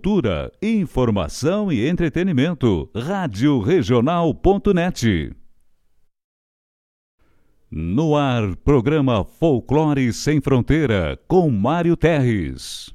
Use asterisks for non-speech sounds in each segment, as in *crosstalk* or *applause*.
Cultura, informação e entretenimento. Rádio Regional.net. No ar, programa Folclore Sem Fronteira, com Mário Terres.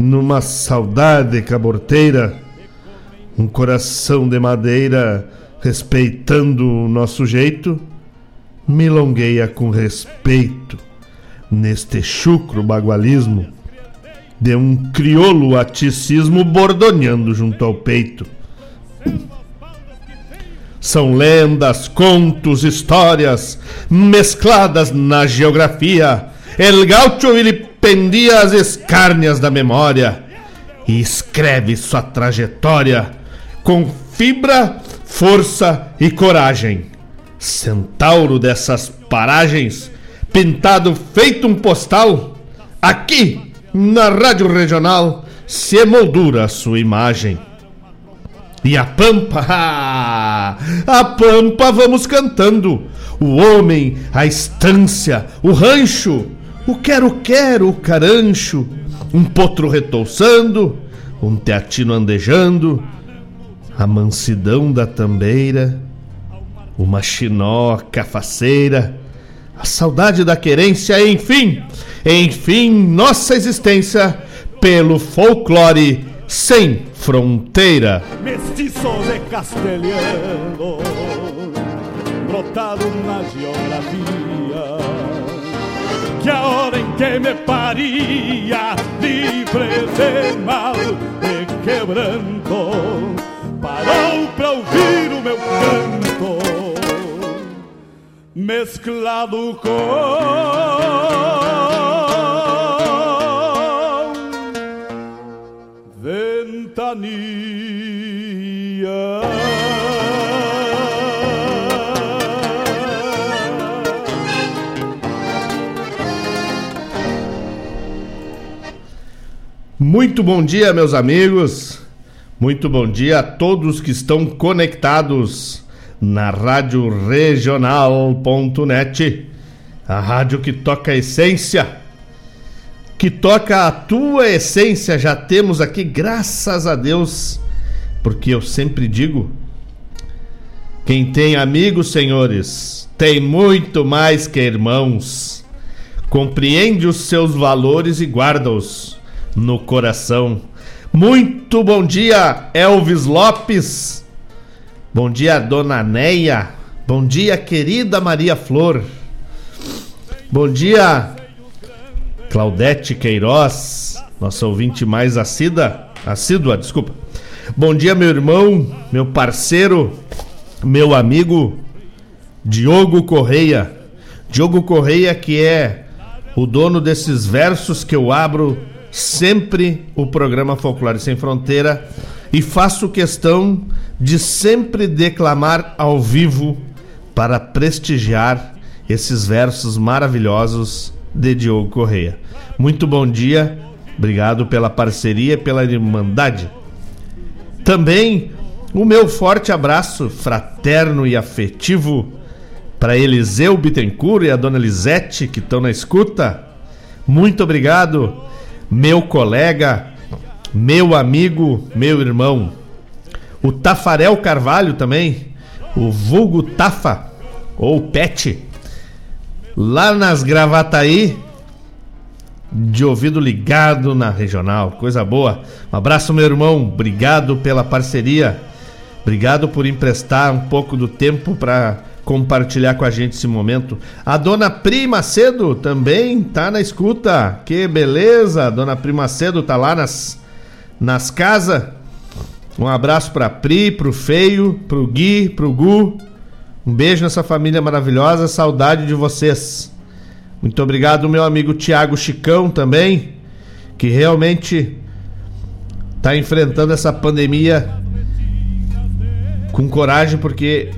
numa saudade caborteira, um coração de madeira respeitando o nosso jeito, milongueia com respeito neste chucro bagualismo de um crioulo aticismo bordoneando junto ao peito. São lendas, contos, histórias mescladas na geografia. El gaucho vilipendia as escárnias da memória e escreve sua trajetória com fibra, força e coragem. Centauro dessas paragens, pintado feito um postal, aqui na Rádio Regional se emoldura sua imagem. E a pampa, *laughs* a pampa vamos cantando. O homem, a estância, o rancho, o quero-quero, o carancho, um potro retouçando, um teatino andejando, a mansidão da tambeira, uma chinó cafaceira, a saudade da querência, enfim, enfim, nossa existência pelo folclore sem fronteira. Mestiço de castelhano, brotado na geografia. Que a hora em que me paria, livre de mal e quebranto, parou pra ouvir o meu canto, mesclado com ventania. Muito bom dia, meus amigos. Muito bom dia a todos que estão conectados na Rádio Regional.net, a rádio que toca a essência, que toca a tua essência. Já temos aqui, graças a Deus, porque eu sempre digo: quem tem amigos, senhores, tem muito mais que irmãos. Compreende os seus valores e guarda-os no coração. Muito bom dia, Elvis Lopes. Bom dia, Dona Neia. Bom dia, querida Maria Flor. Bom dia, Claudete Queiroz, nossa ouvinte mais assídua, assídua, desculpa. Bom dia, meu irmão, meu parceiro, meu amigo Diogo Correia. Diogo Correia que é o dono desses versos que eu abro sempre o programa Folclore Sem Fronteira e faço questão de sempre declamar ao vivo para prestigiar esses versos maravilhosos de Diogo Correia. Muito bom dia, obrigado pela parceria, pela irmandade. Também o meu forte abraço fraterno e afetivo para Eliseu Bittencourt e a dona Lisete que estão na escuta. Muito obrigado meu colega, meu amigo, meu irmão. O Tafarel Carvalho também, o vulgo Tafa, ou Pet, lá nas Gravataí, de ouvido ligado na regional, coisa boa. Um abraço, meu irmão, obrigado pela parceria, obrigado por emprestar um pouco do tempo para compartilhar com a gente esse momento. A dona Prima Cedo também tá na escuta. Que beleza! A dona Prima Cedo tá lá nas, nas casas. Um abraço pra Pri, pro Feio, pro Gui, pro Gu. Um beijo nessa família maravilhosa. Saudade de vocês. Muito obrigado, meu amigo Tiago Chicão também, que realmente tá enfrentando essa pandemia com coragem, porque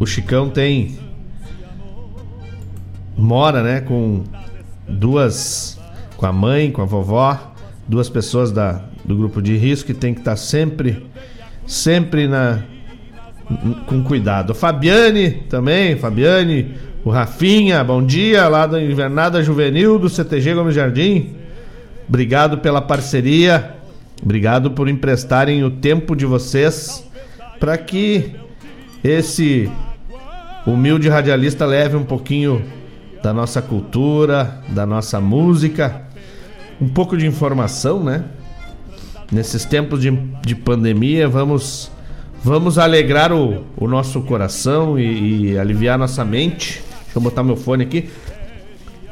o Chicão tem. Mora, né? Com duas. Com a mãe, com a vovó. Duas pessoas da, do grupo de risco que tem que estar tá sempre. Sempre na. Com cuidado. Fabiane também, Fabiane, o Rafinha, bom dia, lá da Invernada Juvenil do CTG Gomes Jardim. Obrigado pela parceria. Obrigado por emprestarem o tempo de vocês para que esse humilde radialista leve um pouquinho da nossa cultura, da nossa música, um pouco de informação, né? Nesses tempos de, de pandemia, vamos vamos alegrar o, o nosso coração e, e aliviar nossa mente. Deixa eu botar meu fone aqui.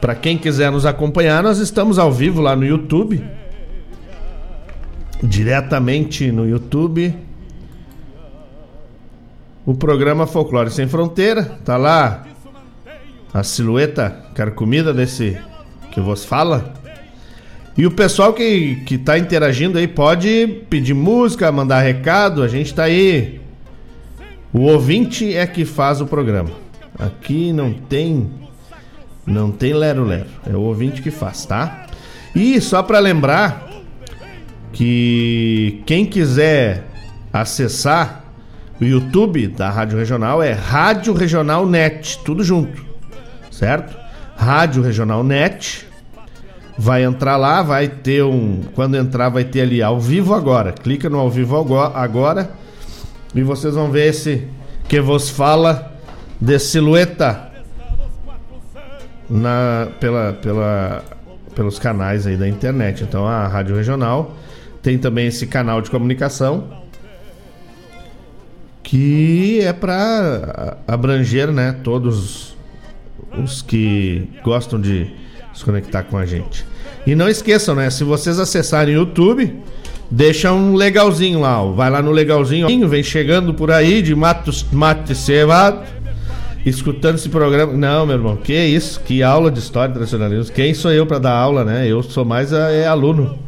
Para quem quiser nos acompanhar, nós estamos ao vivo lá no YouTube. Diretamente no YouTube o programa Folclore Sem Fronteira. Tá lá a silhueta carcomida desse que vos fala. E o pessoal que, que tá interagindo aí pode pedir música, mandar recado, a gente tá aí. O ouvinte é que faz o programa. Aqui não tem não tem lero lero, é o ouvinte que faz, tá? E só para lembrar que quem quiser acessar o YouTube da Rádio Regional é Rádio Regional Net, tudo junto, certo? Rádio Regional Net. Vai entrar lá, vai ter um. Quando entrar, vai ter ali ao vivo agora. Clica no ao vivo agora e vocês vão ver esse que vos fala de silhueta na, pela, pela, pelos canais aí da internet. Então a Rádio Regional tem também esse canal de comunicação que é para abranger, né, todos os que gostam de se conectar com a gente. E não esqueçam, né, se vocês acessarem o YouTube, deixa um legalzinho lá, ó. vai lá no legalzinho, vem chegando por aí de mato, mate cevado escutando esse programa. Não, meu irmão, que isso? Que aula de história tradicionalismo. Quem sou eu para dar aula, né? Eu sou mais é, aluno.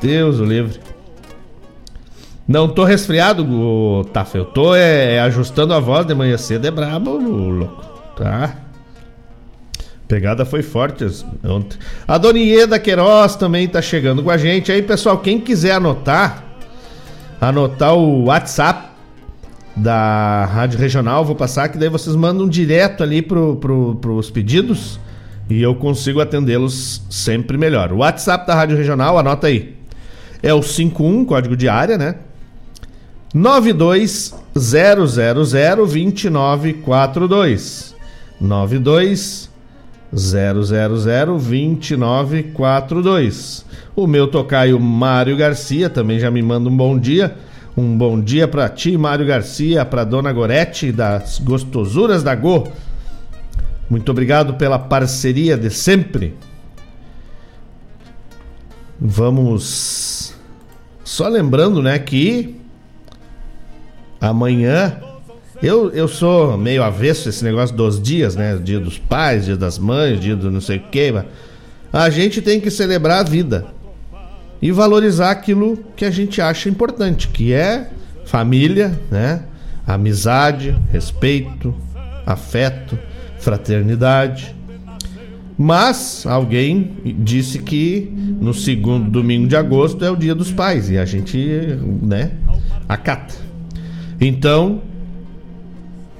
Deus o livre. Não tô resfriado, Tafa. Eu tô é, é, ajustando a voz de manhã cedo. É brabo, louco. Tá? Pegada foi forte ontem. A Dona Ieda Queiroz também tá chegando com a gente. Aí, pessoal, quem quiser anotar, anotar o WhatsApp da Rádio Regional, vou passar que daí vocês mandam direto ali pro, pro, pros pedidos e eu consigo atendê-los sempre melhor. O WhatsApp da Rádio Regional, anota aí. É o 51, código de área, né? 920002942. 920002942. O meu tocaio Mário Garcia também já me manda um bom dia. Um bom dia para ti, Mário Garcia, para dona Gorete das Gostosuras da Go. Muito obrigado pela parceria de sempre. Vamos só lembrando, né, que amanhã. Eu, eu sou meio avesso esse negócio dos dias, né? Dia dos pais, dia das mães, dia do não sei o quê. Mas a gente tem que celebrar a vida e valorizar aquilo que a gente acha importante, que é família, né? Amizade, respeito, afeto, fraternidade. Mas alguém disse que no segundo domingo de agosto é o dia dos pais e a gente, né, acata. Então,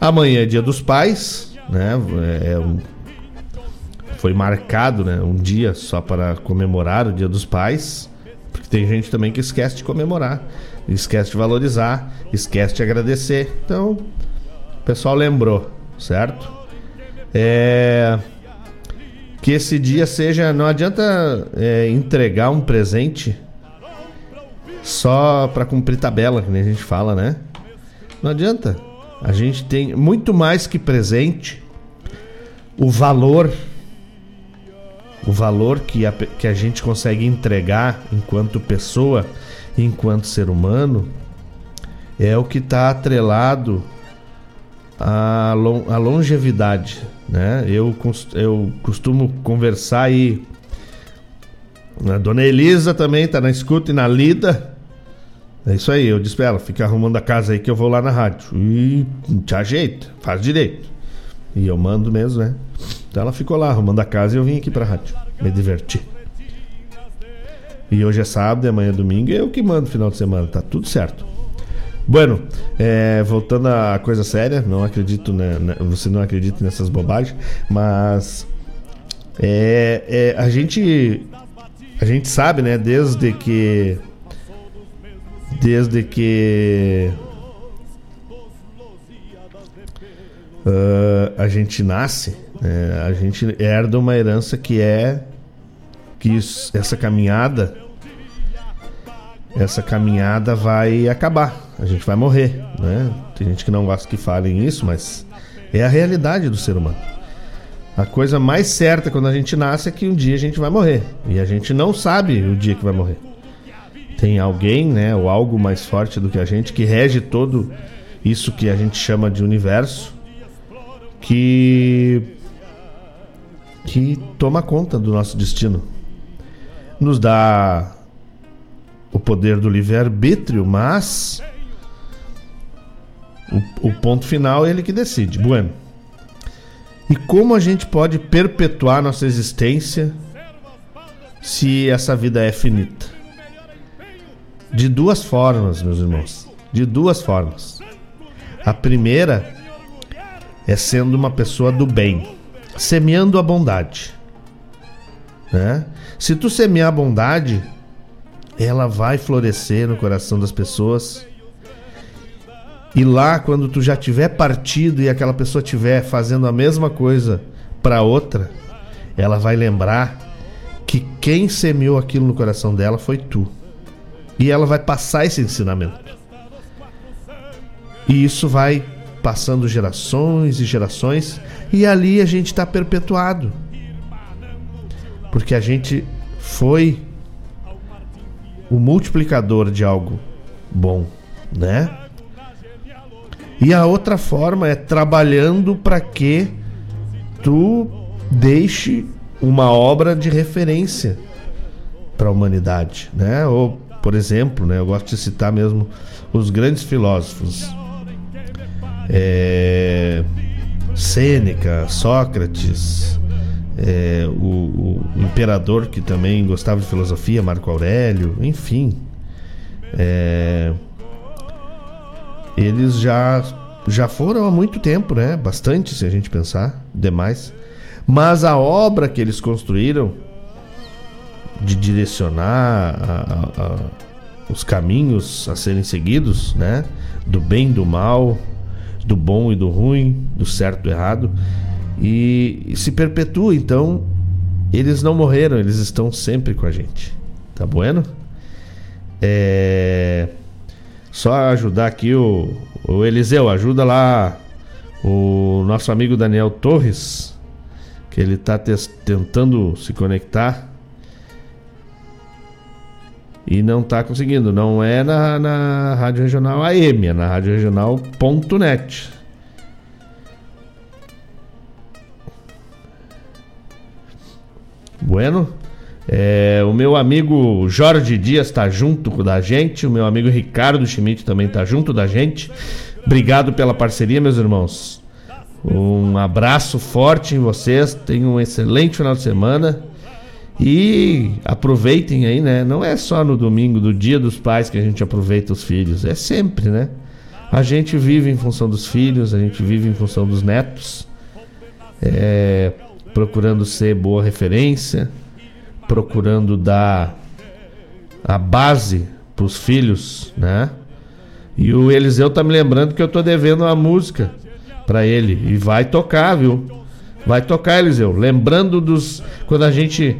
amanhã é dia dos pais, né? É, é um, foi marcado, né, um dia só para comemorar o Dia dos Pais, porque tem gente também que esquece de comemorar, esquece de valorizar, esquece de agradecer. Então, o pessoal lembrou, certo? É que esse dia seja. Não adianta é, entregar um presente só para cumprir tabela, que nem a gente fala, né? Não adianta. A gente tem muito mais que presente o valor o valor que a, que a gente consegue entregar enquanto pessoa, enquanto ser humano, é o que está atrelado à, à longevidade. Né? Eu, eu costumo conversar aí. A dona Elisa também está na escuta e na lida. É isso aí, eu disse pra ela, fica arrumando a casa aí que eu vou lá na rádio. E te ajeita, faz direito. E eu mando mesmo, né? Então ela ficou lá arrumando a casa e eu vim aqui pra rádio. Me divertir. E hoje é sábado amanhã é domingo. E eu que mando final de semana, tá tudo certo. Bueno, é, voltando à coisa séria, não acredito, né, né você não acredita nessas bobagens, mas é, é, a gente a gente sabe, né, desde que desde que uh, a gente nasce, né, a gente herda uma herança que é que isso, essa caminhada essa caminhada vai acabar, a gente vai morrer, né? Tem gente que não gosta que falem isso, mas é a realidade do ser humano. A coisa mais certa quando a gente nasce é que um dia a gente vai morrer e a gente não sabe o dia que vai morrer tem alguém, né, ou algo mais forte do que a gente que rege todo isso que a gente chama de universo, que que toma conta do nosso destino. Nos dá o poder do livre-arbítrio, mas o, o, ponto final é ele que decide. Bueno. E como a gente pode perpetuar nossa existência se essa vida é finita? De duas formas, meus irmãos. De duas formas. A primeira é sendo uma pessoa do bem, semeando a bondade. Né? Se tu semear a bondade, ela vai florescer no coração das pessoas. E lá, quando tu já tiver partido e aquela pessoa estiver fazendo a mesma coisa para outra, ela vai lembrar que quem semeou aquilo no coração dela foi tu. E ela vai passar esse ensinamento. E isso vai passando gerações e gerações, e ali a gente está perpetuado. Porque a gente foi o multiplicador de algo bom, né? E a outra forma é trabalhando para que tu deixe uma obra de referência para a humanidade, né? Ou, por exemplo, né, eu gosto de citar mesmo os grandes filósofos. É, Sêneca, Sócrates, é, o, o, imperador que também gostava de filosofia, Marco Aurélio, enfim. É, eles já, já foram há muito tempo, né? Bastante, se a gente pensar, demais. Mas a obra que eles construíram de direcionar a, a, os caminhos a serem seguidos, né? Do bem, do mal, do bom e do ruim, do certo e do errado, e, e se perpetua. Então, eles não morreram, eles estão sempre com a gente. Tá bueno? É... Só ajudar aqui o, o Eliseu, ajuda lá o nosso amigo Daniel Torres, que ele está tentando se conectar e não está conseguindo. Não é na, na Rádio Regional AM, é na Rádio Regional.net. Bueno, é, o meu amigo Jorge Dias está junto da gente, o meu amigo Ricardo Schmidt também está junto da gente. Obrigado pela parceria, meus irmãos. Um abraço forte em vocês. Tenham um excelente final de semana. E aproveitem aí, né? Não é só no domingo, do dia dos pais, que a gente aproveita os filhos, é sempre, né? A gente vive em função dos filhos, a gente vive em função dos netos, é, procurando ser boa referência, procurando dar a base para os filhos, né? E o Eliseu tá me lembrando que eu tô devendo uma música para ele e vai tocar, viu? Vai tocar, Eliseu. Lembrando dos quando a gente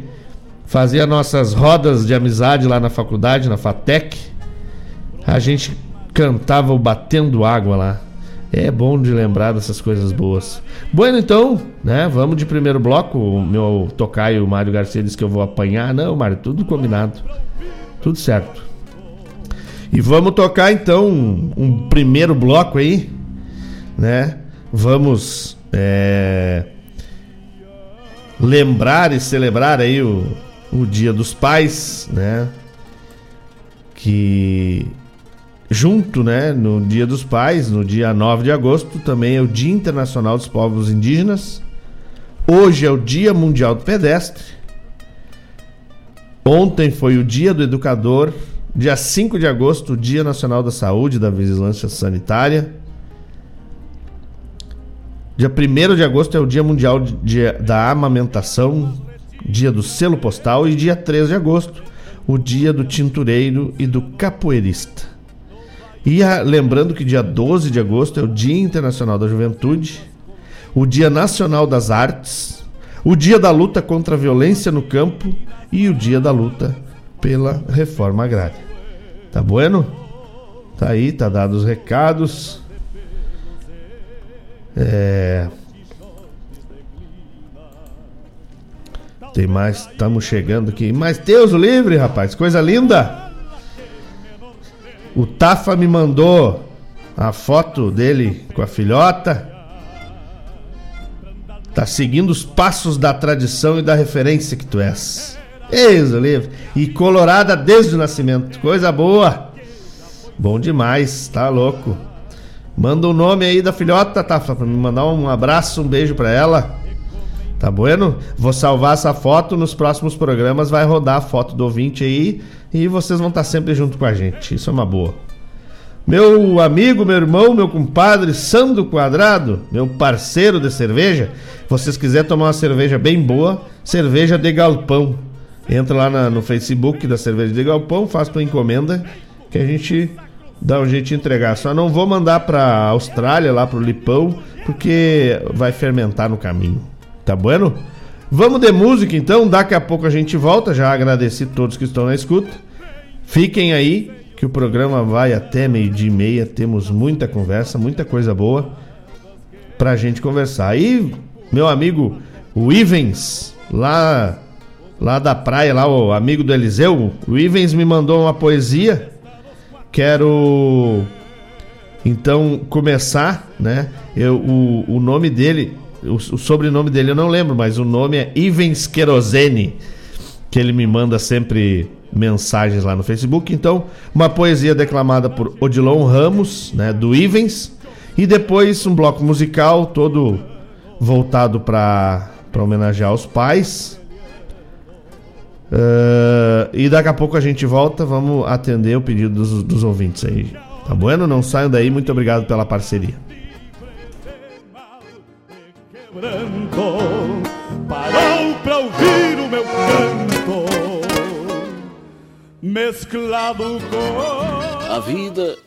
fazia nossas rodas de amizade lá na faculdade, na FATEC. A gente cantava o Batendo Água lá. É bom de lembrar dessas coisas boas. Bueno, então, né? Vamos de primeiro bloco. O meu tocaio, o Mário Garcia, disse que eu vou apanhar. Não, Mário, tudo combinado. Tudo certo. E vamos tocar então um, um primeiro bloco aí, né? Vamos é, lembrar e celebrar aí o, o Dia dos Pais, né? Que junto, né, no Dia dos Pais, no dia 9 de agosto, também é o Dia Internacional dos Povos Indígenas. Hoje é o Dia Mundial do Pedestre. Ontem foi o Dia do Educador. Dia 5 de agosto, o Dia Nacional da Saúde e da Vigilância Sanitária. Dia 1 de agosto é o Dia Mundial de, da Amamentação, dia do selo postal, e dia 3 de agosto, o dia do tintureiro e do capoeirista. E a, lembrando que dia 12 de agosto é o Dia Internacional da Juventude, o Dia Nacional das Artes, o Dia da Luta contra a Violência no Campo e o Dia da Luta pela Reforma Agrária. Tá bueno? Tá aí, tá dados os recados. É, Tem mais, estamos chegando aqui. Mas Deus o livre, rapaz, coisa linda. O Tafa me mandou a foto dele com a filhota. Tá seguindo os passos da tradição e da referência que tu és. Deus o livre. E colorada desde o nascimento. Coisa boa. Bom demais, tá louco. Manda o nome aí da filhota, Tafa, pra me mandar um abraço, um beijo pra ela. Tá bueno? Vou salvar essa foto nos próximos programas, vai rodar a foto do ouvinte aí e vocês vão estar sempre junto com a gente. Isso é uma boa. Meu amigo, meu irmão, meu compadre Sandro Quadrado, meu parceiro de cerveja, vocês quiserem tomar uma cerveja bem boa, cerveja de galpão. Entra lá na, no Facebook da cerveja de galpão, faz tua encomenda que a gente dá um jeito de entregar. Só não vou mandar para Austrália, lá pro Lipão, porque vai fermentar no caminho. Tá bueno? Vamos de música então, daqui a pouco a gente volta. Já agradeci todos que estão na escuta. Fiquem aí, que o programa vai até meio-dia e meia. Temos muita conversa, muita coisa boa pra gente conversar. Aí, meu amigo, o Ivens, lá, lá da praia, lá, o amigo do Eliseu, o Ivens me mandou uma poesia. Quero Então, começar, né? Eu, o, o nome dele, o, sobrenome dele eu não lembro, mas o nome é Ivens Querosene, que ele me manda sempre mensagens lá no Facebook. Então, uma poesia declamada por Odilon Ramos, né, do Ivens, e depois um bloco musical todo voltado para homenagear os pais. Uh, e daqui a pouco a gente volta, vamos atender o pedido dos, dos ouvintes aí. Tá bueno? Não saiam daí, muito obrigado pela parceria. Parou pra ouvir o meu canto Mesclado com A vida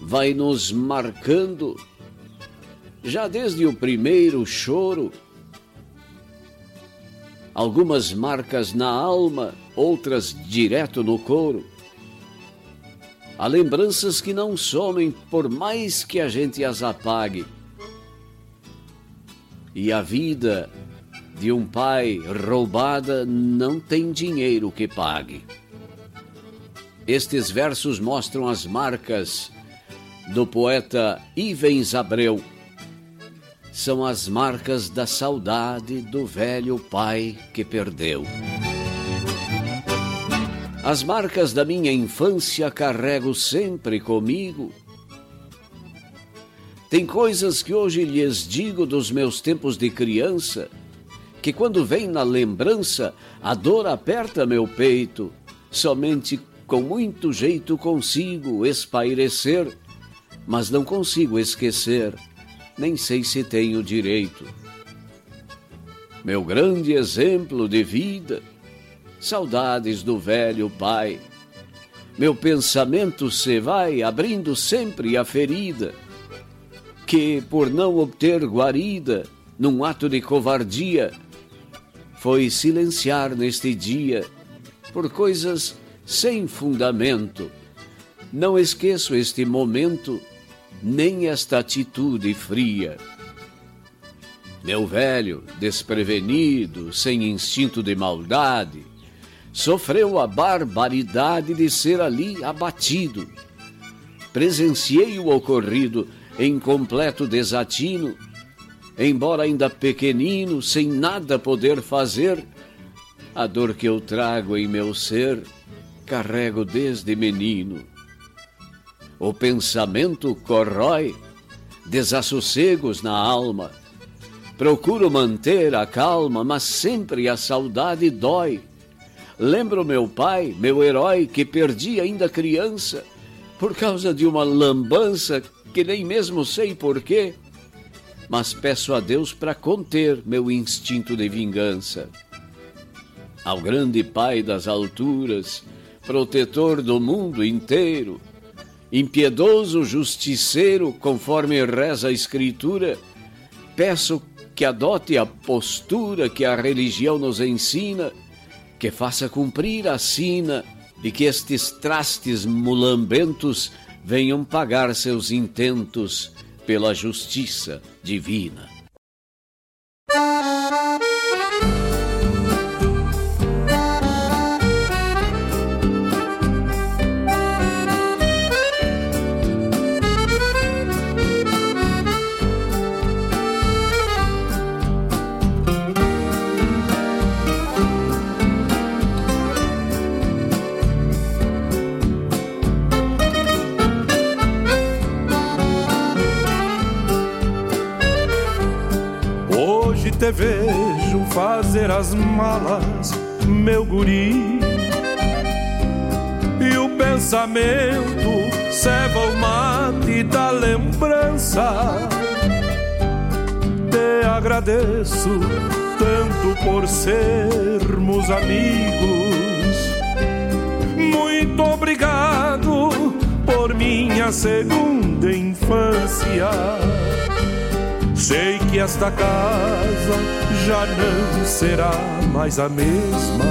vai nos marcando já desde o primeiro choro algumas marcas na alma, outras direto no couro. Há lembranças que não somem por mais que a gente as apague. E a vida de um pai roubada não tem dinheiro que pague. Estes versos mostram as marcas do poeta Ivens Abreu. São as marcas da saudade do velho pai que perdeu. As marcas da minha infância carrego sempre comigo. Tem coisas que hoje lhes digo dos meus tempos de criança, que quando vem na lembrança, a dor aperta meu peito. Somente com muito jeito consigo espairecer, mas não consigo esquecer, nem sei se tenho direito. Meu grande exemplo de vida saudades do velho pai. Meu pensamento se vai abrindo sempre a ferida, que por não obter guarida, num ato de covardia, foi silenciar neste dia por coisas sem fundamento. Não esqueço este momento, nem esta atitude fria. Meu velho, desprevenido, sem instinto de maldade, sofreu a barbaridade de ser ali abatido. Presenciei o ocorrido em completo desatino, embora ainda pequenino, sem nada poder fazer, a dor que eu trago em meu ser, carrego desde menino. O pensamento corrói, desassossegos na alma. Procuro manter a calma, mas sempre a saudade dói Lembro meu pai, meu herói, que perdi ainda criança, por causa de uma lambança que nem mesmo sei porquê, mas peço a Deus para conter meu instinto de vingança. Ao grande Pai das alturas, protetor do mundo inteiro, impiedoso justiceiro, conforme reza a Escritura, peço que adote a postura que a religião nos ensina que faça cumprir a sina e que estes trastes mulambentos venham pagar seus intentos pela justiça divina. Te vejo fazer as malas, meu guri. E o pensamento ceva o mate da lembrança. Te agradeço tanto por sermos amigos. Muito obrigado por minha segunda infância Sei que esta casa já não será mais a mesma.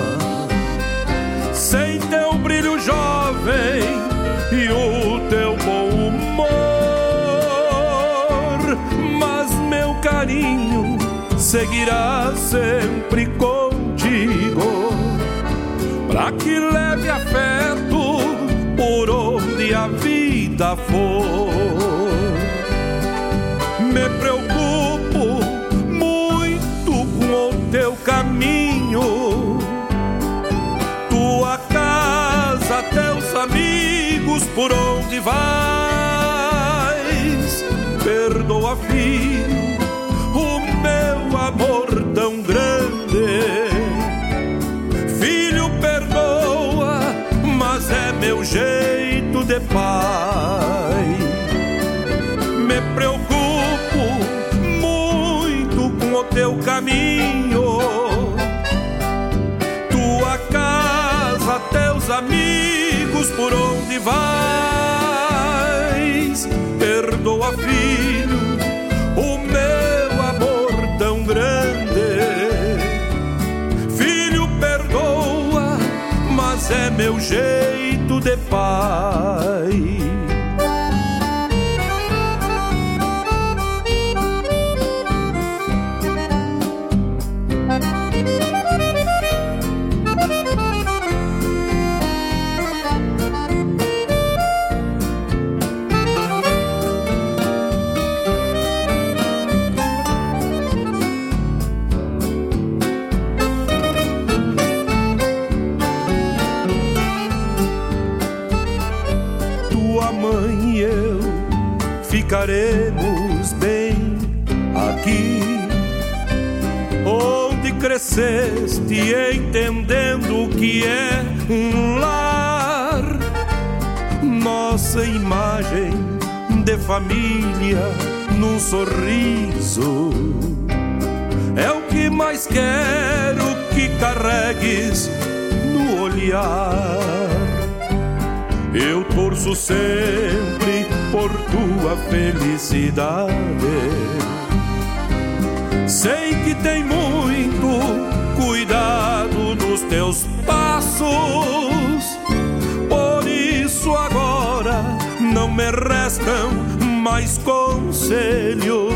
Sem teu brilho jovem e o teu bom humor, mas meu carinho seguirá sempre contigo. Pra que leve afeto por onde a vida for amigos por onde vais. Perdoa, filho, o meu amor tão grande. Filho, perdoa, mas é meu jeito de pai. Me preocupo muito com o teu caminho. Tua casa, teus amigos por onde vais. Perdoa, filho, o meu amor tão grande. Filho, perdoa, mas é meu jeito de pai. Onde cresceste entendendo o que é um lar, nossa imagem de família num sorriso. É o que mais quero que carregues no olhar. Eu torço sempre por tua felicidade. Sei que tem muito cuidado nos teus passos. Por isso agora não me restam mais conselhos.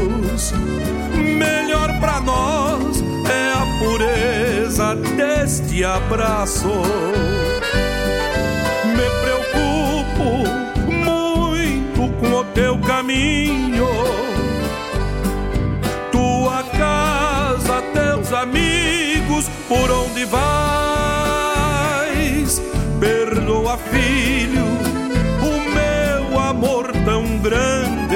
Melhor pra nós é a pureza deste abraço me preocupo muito com o teu caminho. Vais. Perdoa, filho, o meu amor tão grande.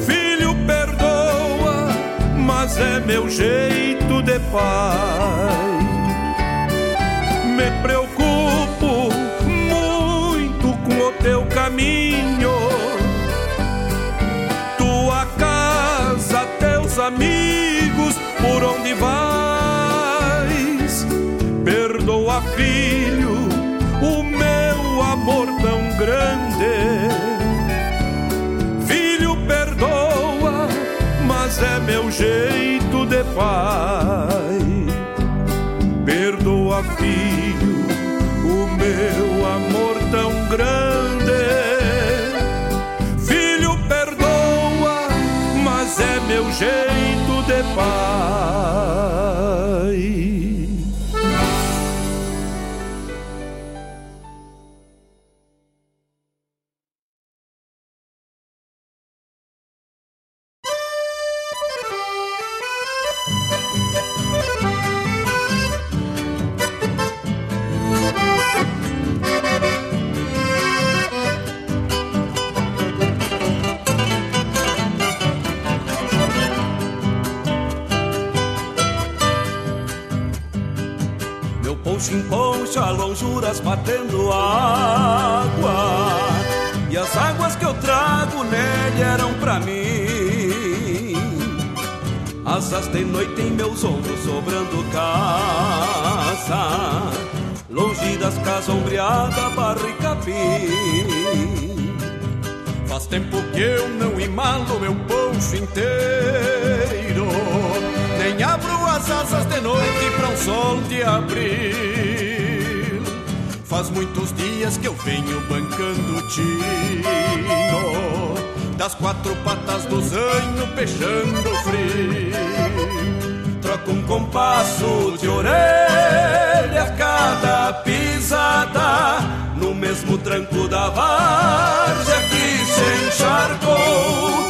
Filho, perdoa, mas é meu jeito de pai me preocupo Filho, o meu amor tão grande. Filho, perdoa, mas é meu jeito de pai. Perdoa, filho, o meu amor tão grande. Filho, perdoa, mas é meu jeito de pai. Meu poncho em poncha, lonjuras batendo água. E as águas que eu trago nele eram pra mim. Asas de noite em meus ombros sobrando casa. Longe das casas ombreada, barro e capim. Faz tempo que eu não imalo meu poncho inteiro Abro as asas de noite pra um sol de abril. Faz muitos dias que eu venho bancando tino Das quatro patas do zanho peixando frio. Troco um compasso de orelha a cada pisada No mesmo tranco da várzea que se encharcou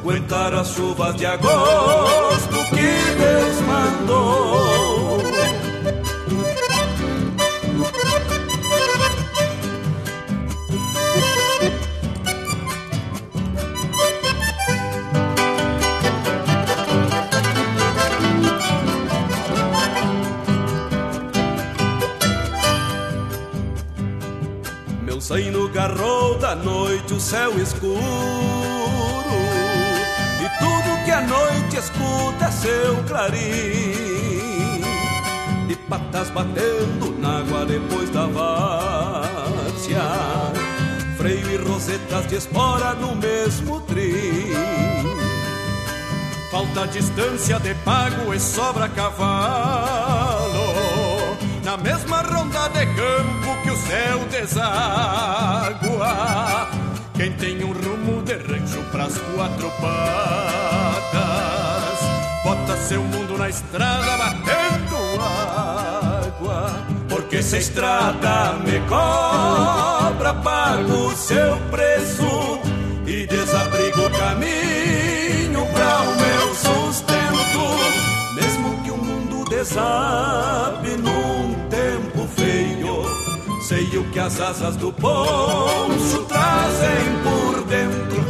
aguentar as chuvas de agosto que Deus mandou. Meu no garrou da noite o céu escuro a noite escuta seu clarim. De patas batendo na água depois da várzea. Freio e rosetas de espora no mesmo trim. Falta distância de pago e sobra cavalo. Na mesma ronda de campo que o céu deságua. Quem tem um rumo de rancho pras quatro patas bota seu mundo na estrada batendo água. Porque se a estrada me cobra, pago seu preço e desabrigo o caminho para o meu sustento. Mesmo que o mundo desabe num tempo feio, sei o que as asas do poncho trazem por dentro.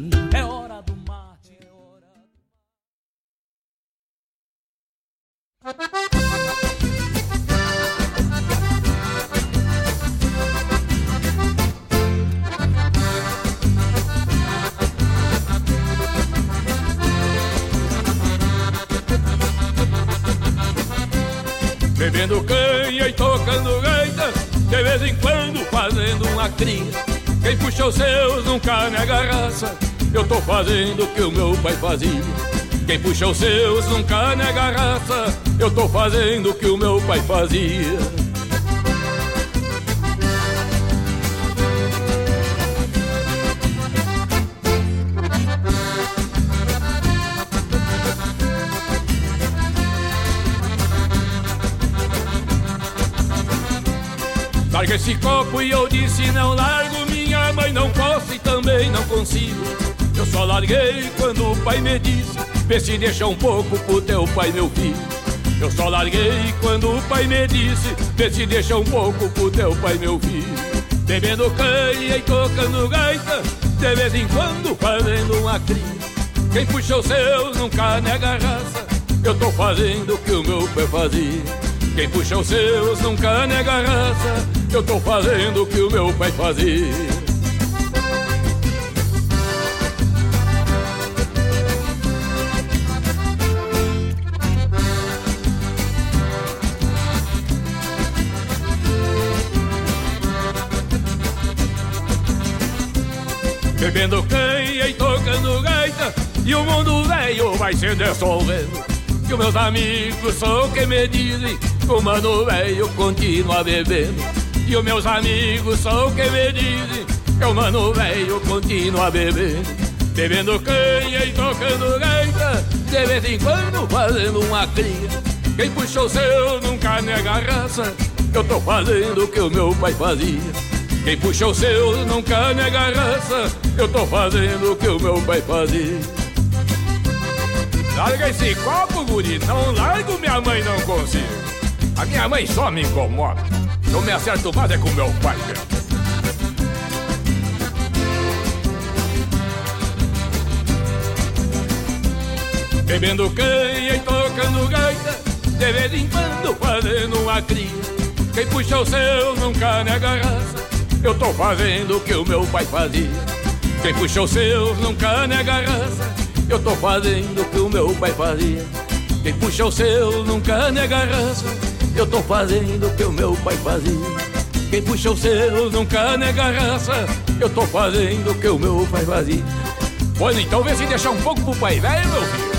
Bebendo canha e tocando gaita De vez em quando fazendo uma cria. Quem puxa os seus nunca nega raça Eu tô fazendo o que o meu pai fazia Quem puxa os seus nunca nega raça. Eu tô fazendo o que o meu pai fazia. Larga esse copo e eu disse não largo Minha mãe não posso e também não consigo. Eu só larguei quando o pai me disse Vê se deixa um pouco pro teu pai meu filho. Eu só larguei quando o pai me disse Vê se deixa um pouco pro teu pai meu filho. Bebendo canha e tocando gaita De vez em quando fazendo uma cria. Quem puxa os seus nunca nega raça Eu tô fazendo o que o meu pai fazia. Quem puxa os seus nunca nega raça Eu tô fazendo o que o meu pai fazia Bebendo canha e tocando gaita E o mundo velho vai se dissolvendo. Que os meus amigos são que me dizem Que o mano velho continua bebendo. E os meus amigos são que me dizem Que o mano velho continua bebendo. Bebendo canha e tocando gaita De vez em quando fazendo uma cria. Quem puxou o seu nunca nega raça Eu tô fazendo o que o meu pai fazia Quem puxou o seu nunca nega raça. Eu tô fazendo o que o meu pai fazia. Larga esse copo, guri, não largo minha mãe, não consigo A minha mãe só me incomoda. Eu me acerto mais é com meu pai, velho Bebendo canha e tocando gaita De vez em quando fazendo uma cria. Quem puxa o seu nunca nega raça Eu tô fazendo o que o meu pai fazia. Quem puxa o seu nunca nega raça Eu tô fazendo o que o meu pai fazia. Quem puxa o seu nunca nega raça Eu tô fazendo o que o meu pai fazia. Quem puxa o seu nunca nega raça Eu tô fazendo o que o meu pai fazia. Pois então vê se deixar um pouco pro pai velho, meu filho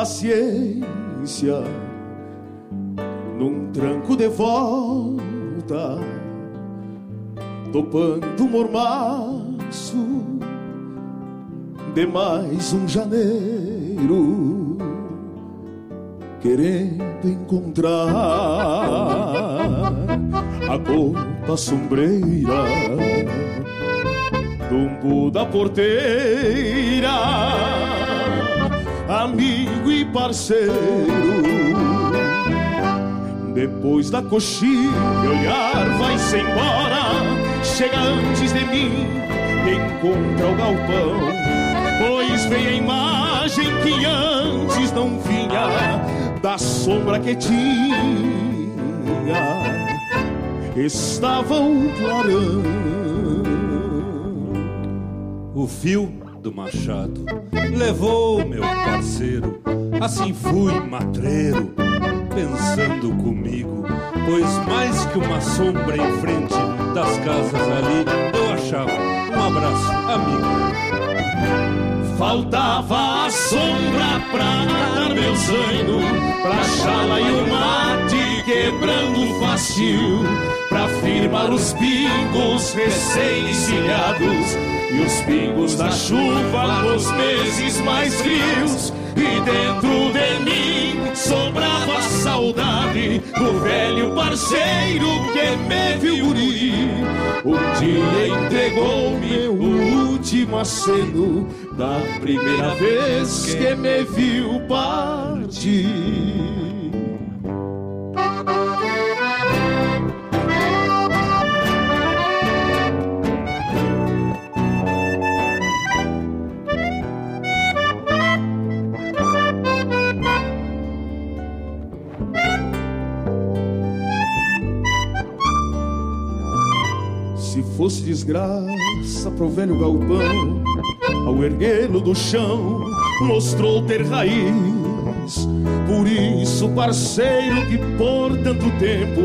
paciência num tranco de volta, topando um mormaço de mais um janeiro, querendo encontrar a copa sombreira do da porteira amigo e parceiro. Depois da coxinha, olhar vai-se embora. Chega antes de mim, encontra o galpão. Pois vem a imagem que antes não vinha da sombra que tinha. Estava o clarão. O fio do machado levou meu parceiro. Assim fui matreiro, pensando comigo, pois mais que uma sombra em frente das casas ali, eu achava um abraço, amigo. Faltava a sombra pra dar meu zaino, pra chala e o mate quebrando o facio, pra firmar os pingos recém-encilhados e os pingos da chuva nos meses mais frios. E dentro de mim sobrava a saudade do velho parceiro que me viu ir. Um dia entregou-me o último aceno da primeira vez que me viu partir. Fosse desgraça pro velho galpão, ao erguê-lo do chão, mostrou ter raiz. Por isso, parceiro, que por tanto tempo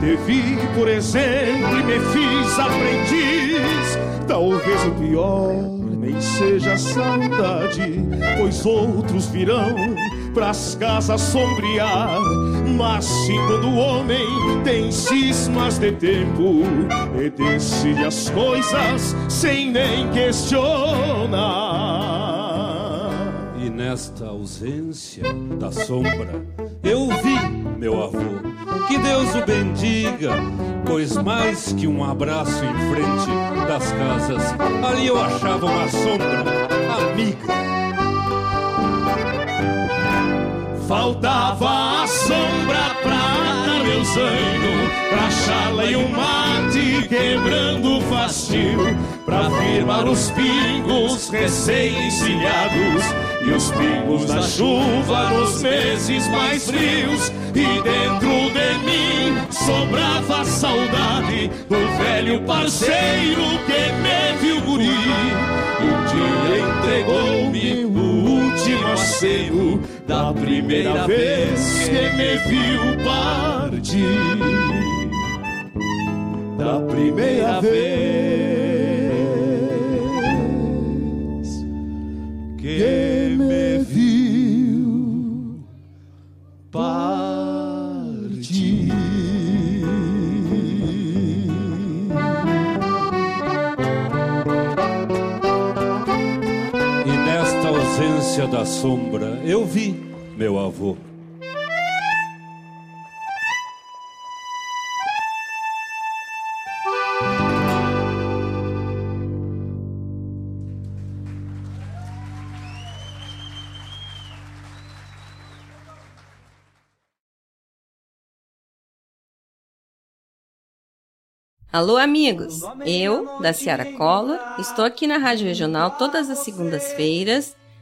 te vi, por exemplo, e me fiz aprendiz. Talvez o pior nem seja a saudade, pois outros virão pras casas sombrear. Mas sim quando o homem tem cismas de tempo e decide as coisas sem nem questionar. E nesta ausência da sombra, eu vi meu avô, que Deus o bendiga, pois mais que um abraço em frente das casas, ali eu achava uma sombra amiga. Faltava a sombra pra meu zaino, pra chala e um mate quebrando o fastio, pra firmar os pingos recém-encilhados e os pingos da chuva nos meses mais frios. E dentro de mim sobrava saudade do velho parceiro que me viu guri. E um dia entregou-me o aceio da primeira vez que me viu partir. Da primeira vez. que me viu partir. Da sombra, eu vi meu avô. Alô, amigos! Eu, da Ciara Cola, estou aqui na Rádio Regional todas as segundas-feiras,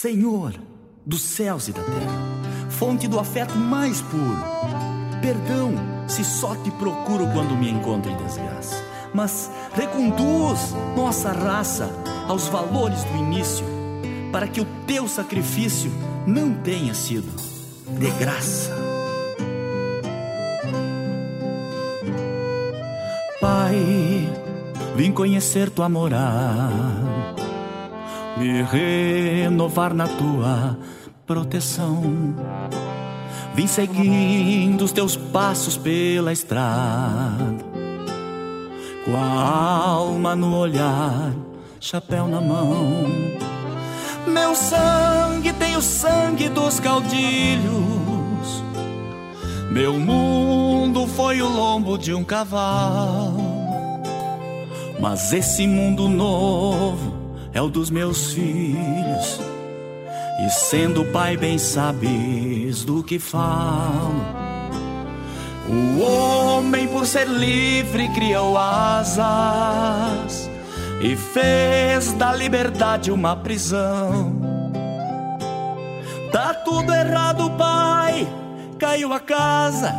Senhor dos céus e da terra, fonte do afeto mais puro, perdão se só te procuro quando me encontro em desgraça, mas reconduz nossa raça aos valores do início, para que o teu sacrifício não tenha sido de graça. Pai, vim conhecer tua morada, me renovar na tua proteção. Vim seguindo os teus passos pela estrada, com a alma no olhar, chapéu na mão. Meu sangue tem o sangue dos caudilhos. Meu mundo foi o lombo de um cavalo. Mas esse mundo novo é o dos meus filhos. E sendo pai, bem sabes do que falo. O homem, por ser livre, criou asas e fez da liberdade uma prisão. Tá tudo errado, pai, caiu a casa.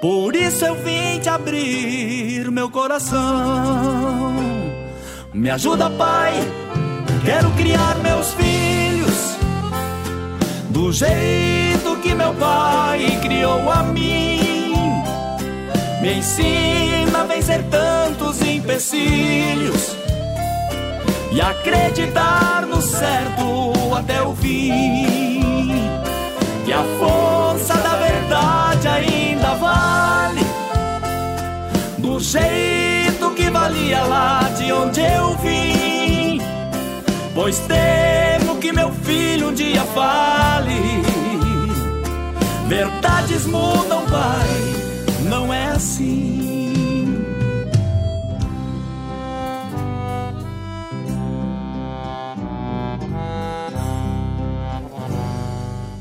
Por isso eu vim te abrir meu coração. Me ajuda, pai, quero criar meus filhos do jeito que meu pai criou a mim. Me ensina a vencer tantos empecilhos e acreditar no certo até o fim. Que a força da verdade ainda vale do jeito valia lá de onde eu vim. Pois temo que meu filho um dia fale. Verdades mudam, pai, não é assim.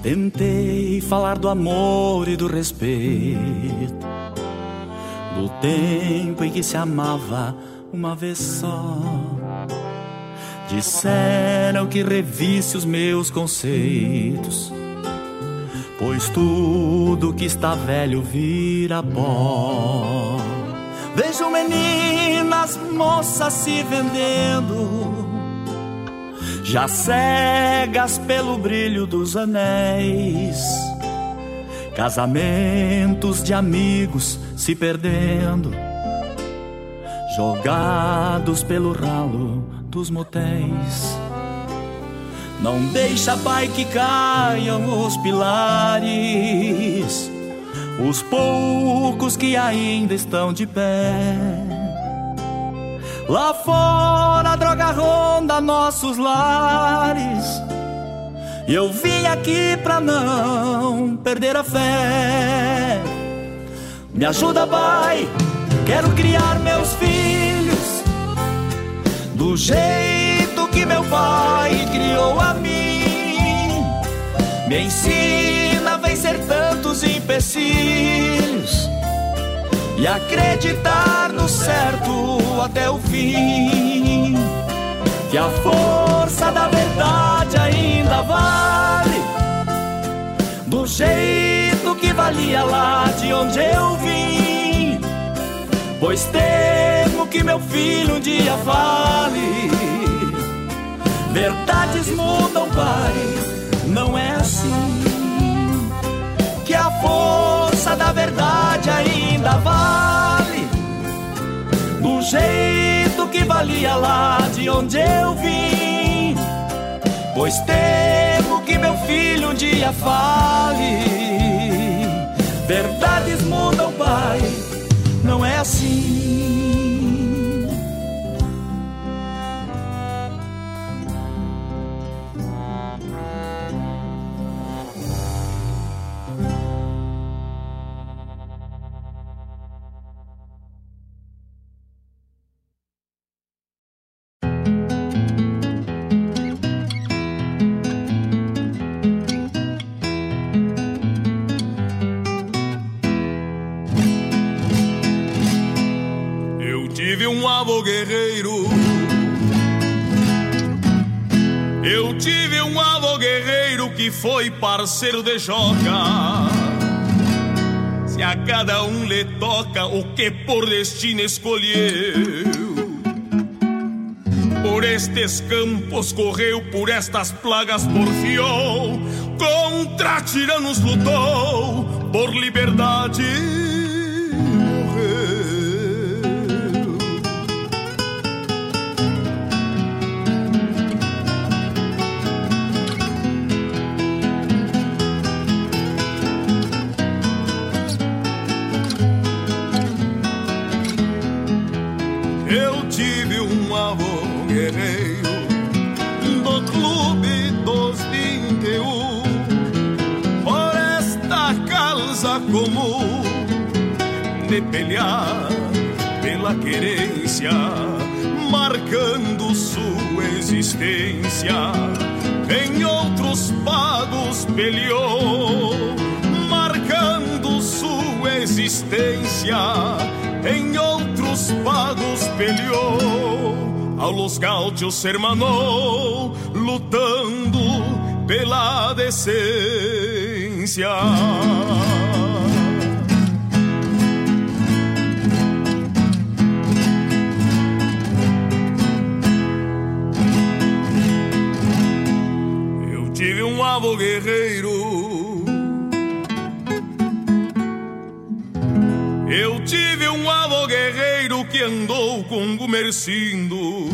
Tentei falar do amor e do respeito, do tempo em que se amava uma vez só. Disseram que revisse os meus conceitos, pois tudo que está velho vira pó. Vejo meninas, moças se vendendo já cegas pelo brilho dos anéis. Casamentos de amigos se perdendo, jogados pelo ralo dos motéis. Não deixa, Pai, que caiam os pilares, os poucos que ainda estão de pé. Lá fora a droga ronda nossos lares. E eu vim aqui pra não perder a fé. Me ajuda, Pai, quero criar meus filhos do jeito que meu pai criou a mim. Me ensina a vencer tantos empecilhos e acreditar no certo até o fim. Que a força da verdade ainda vale do jeito que valia lá de onde eu vim. Pois temo que meu filho um dia fale. Verdades mudam, pai, não é assim. Que a força da verdade ainda vale do jeito que valia lá de onde eu vim. Pois temo que meu filho um dia fale. Verdades mudam, pai, não é assim. Foi parceiro de joga. Se a cada um lhe toca o que por destino escolheu. Por estes campos correu, por estas plagas porfiou, contra tiranos lutou, por liberdade guerreiro do clube dos 21 por esta causa comum de pelear pela querência, marcando sua existência. Em outros pagos peleou, marcando sua existência. Em outros pagos peleou, ao los gauchos se lutando pela decência. Eu tive um avô guerreiro. Eu tive um avô que andou com Gumercindo.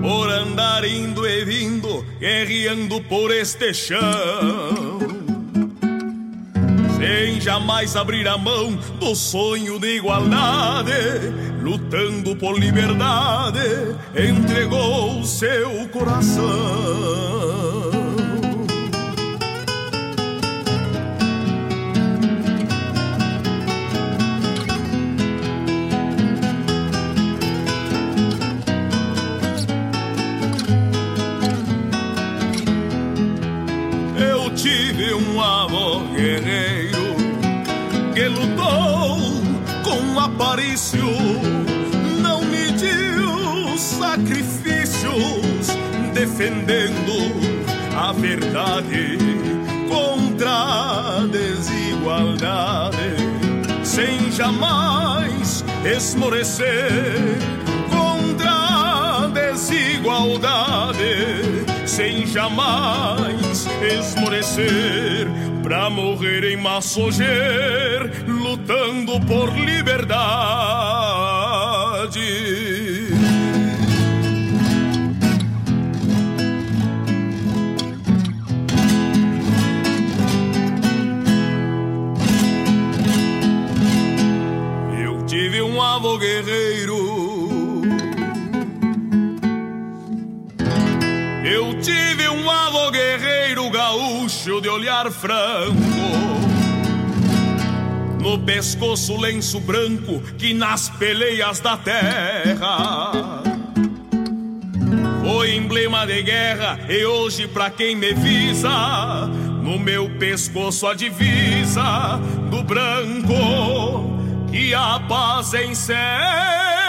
Por andar indo e vindo, guerreando por este chão. Sem jamais abrir a mão do sonho de igualdade, lutando por liberdade, entregou seu coração. Tive um avô guerreiro que lutou com Aparício, não mediu sacrifícios, defendendo a verdade contra a desigualdade, sem jamais esmorecer contra a desigualdade jamais esmorecer pra morrer em Massoger, lutando por liberdade. Gaúcho de olhar franco. No pescoço lenço branco que nas peleias da terra foi emblema de guerra e hoje pra quem me visa no meu pescoço a divisa do branco que a paz encerra.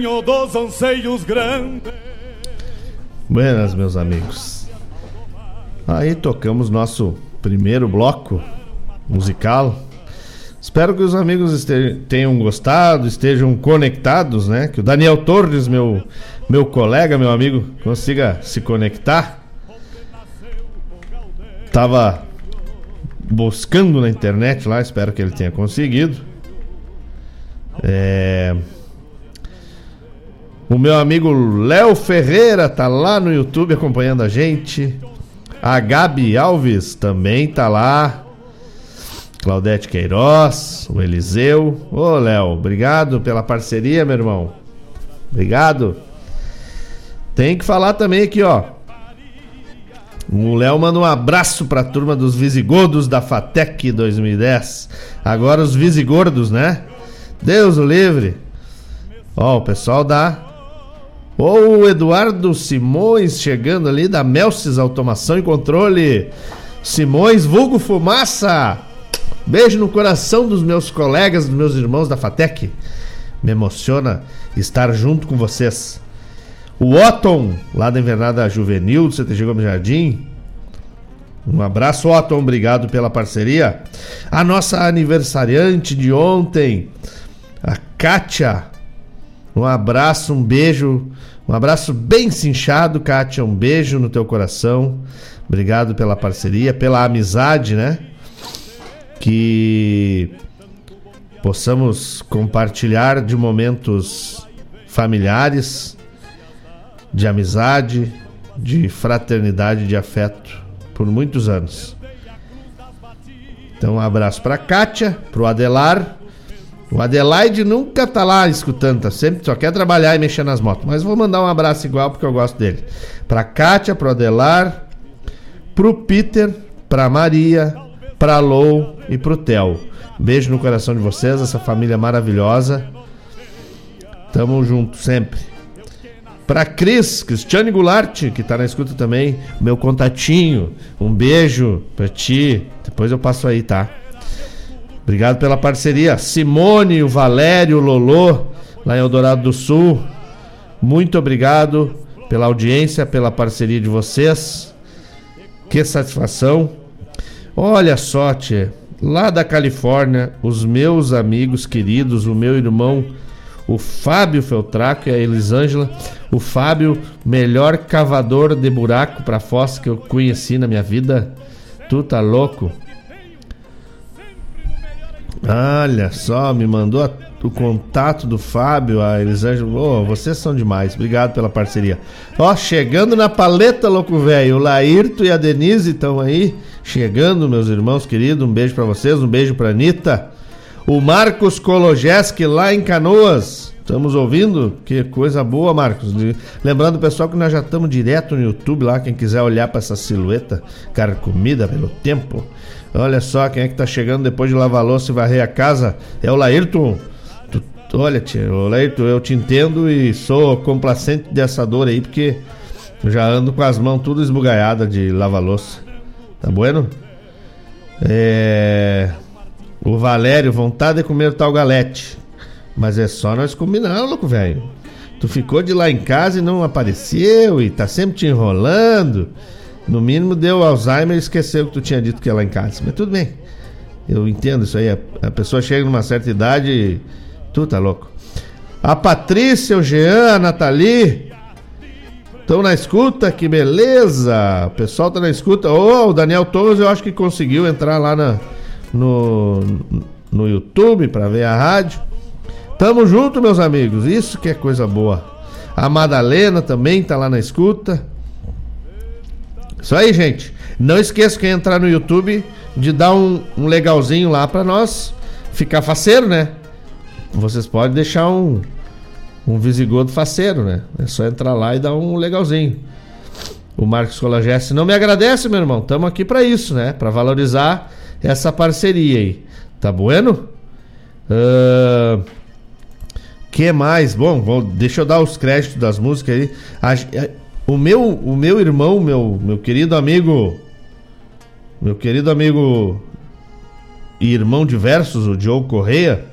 Dos anseios grandes. Buenas, meus amigos. Aí tocamos nosso primeiro bloco musical. Espero que os amigos este- tenham gostado, estejam conectados, né? Que o Daniel Torres, meu, meu colega, meu amigo, consiga se conectar. Tava buscando na internet lá, espero que ele tenha conseguido. É. O meu amigo Léo Ferreira tá lá no YouTube acompanhando a gente. A Gabi Alves também tá lá. Claudete Queiroz, o Eliseu. Ô, Léo, obrigado pela parceria, meu irmão. Obrigado. Tem que falar também aqui, ó. O Léo manda um abraço pra turma dos Visigodos da Fatec 2010. Agora os Visigordos, né? Deus o livre. Ó, o pessoal da o Eduardo Simões chegando ali da Melces Automação e Controle. Simões, vulgo fumaça. Beijo no coração dos meus colegas, dos meus irmãos da Fatec. Me emociona estar junto com vocês. O Otton, lá da Invernada Juvenil do CTG Gomes Jardim. Um abraço, Otton, obrigado pela parceria. A nossa aniversariante de ontem, a Kátia. Um abraço, um beijo, um abraço bem cinchado, Kátia. Um beijo no teu coração. Obrigado pela parceria, pela amizade, né? Que possamos compartilhar de momentos familiares, de amizade, de fraternidade, de afeto por muitos anos. Então, um abraço para Kátia, pro Adelar. O Adelaide nunca tá lá escutando, tá sempre só quer trabalhar e mexer nas motos. Mas vou mandar um abraço igual porque eu gosto dele. Pra Kátia, pro Adelar, pro Peter, pra Maria, pra Lou e pro Theo. Beijo no coração de vocês, essa família maravilhosa. Tamo junto sempre. Pra Cris, Cristiane Goulart, que tá na escuta também, meu contatinho. Um beijo pra ti. Depois eu passo aí, tá? Obrigado pela parceria. Simone, o Valério, o Lolô, lá em Eldorado do Sul. Muito obrigado pela audiência, pela parceria de vocês. Que satisfação. Olha só, tchê. Lá da Califórnia, os meus amigos queridos, o meu irmão, o Fábio Feltraco e a Elisângela. O Fábio, melhor cavador de buraco pra fossa que eu conheci na minha vida. Tu tá louco? Olha só, me mandou a- o contato do Fábio, a Elisângela. Ô, vocês são demais. Obrigado pela parceria. Ó, chegando na paleta, louco velho. O Laírto e a Denise estão aí. Chegando, meus irmãos queridos. Um beijo pra vocês, um beijo pra Anitta. O Marcos Kologeski lá em Canoas. Estamos ouvindo? Que coisa boa, Marcos. Lembrando, pessoal, que nós já estamos direto no YouTube lá. Quem quiser olhar para essa silhueta, cara, comida pelo tempo. Olha só quem é que tá chegando depois de lavar louça e varrer a casa. É o Laírton. Tu- tu- olha, tia, Laírton, eu te entendo e sou complacente dessa dor aí, porque já ando com as mãos tudo esbugaiadas de lavar louça. Tá bueno? É. O Valério, vontade de comer tal galete. Mas é só nós combinar, louco, velho. Tu ficou de lá em casa e não apareceu e tá sempre te enrolando. No mínimo deu Alzheimer e esqueceu que tu tinha dito que ia lá em casa. Mas tudo bem. Eu entendo isso aí. A, pessoa chega numa certa idade e. Tu tá louco. A Patrícia, o Jean, a Nathalie. Estão na escuta, que beleza! O pessoal tá na escuta. Ô, o Daniel Torres eu acho que conseguiu entrar lá na, no, no YouTube para ver a rádio. Tamo junto, meus amigos. Isso que é coisa boa. A Madalena também tá lá na escuta. Isso aí, gente. Não esqueça que entrar no YouTube de dar um, um legalzinho lá pra nós ficar faceiro, né? Vocês podem deixar um um visigodo faceiro, né? É só entrar lá e dar um legalzinho. O Marcos Colagesse não me agradece, meu irmão. Estamos aqui para isso, né? Para valorizar essa parceria aí. Tá bueno? Ahn, que mais? Bom, vou- deixa eu dar os créditos das músicas aí. A- o, meu, o meu irmão, meu, meu querido amigo. Meu querido amigo e irmão de versos, o Diogo Correia.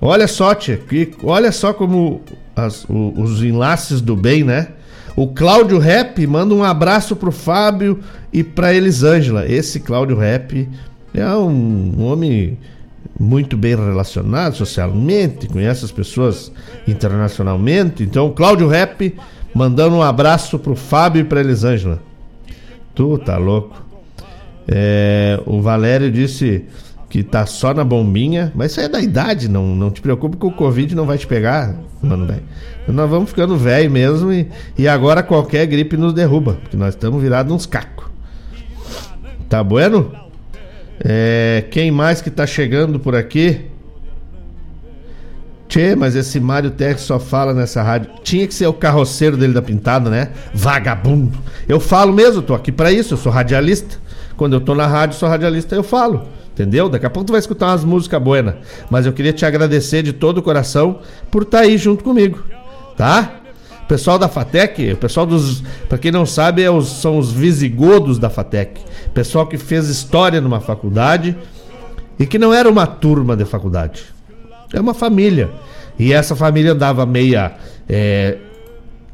Olha só, tia, que, olha só como as- o- os enlaces do bem, né? O Cláudio Rap manda um abraço pro Fábio e pra Elisângela. Esse Cláudio Rap é um, um homem muito bem relacionado socialmente, conhece as pessoas internacionalmente. Então, Cláudio Rap mandando um abraço pro Fábio e pra Elisângela. Tu tá louco. É, o Valério disse que tá só na bombinha, mas isso é da idade, não, não te preocupe que o Covid não vai te pegar, mano, velho. Nós vamos ficando velho mesmo e, e agora qualquer gripe nos derruba, porque nós estamos virados uns cacos. Tá bueno? É, quem mais que tá chegando por aqui? Tchê, mas esse Mário Tex só fala nessa rádio. Tinha que ser o carroceiro dele da pintada, né? Vagabundo. Eu falo mesmo, tô aqui pra isso, eu sou radialista. Quando eu tô na rádio, sou radialista, eu falo. Entendeu? Daqui a pouco tu vai escutar umas músicas buenas. Mas eu queria te agradecer de todo o coração por estar aí junto comigo. Tá? O pessoal da FATEC, o pessoal dos. Pra quem não sabe, é os- são os visigodos da FATEC. Pessoal que fez história numa faculdade e que não era uma turma de faculdade. É uma família. E essa família andava meia é,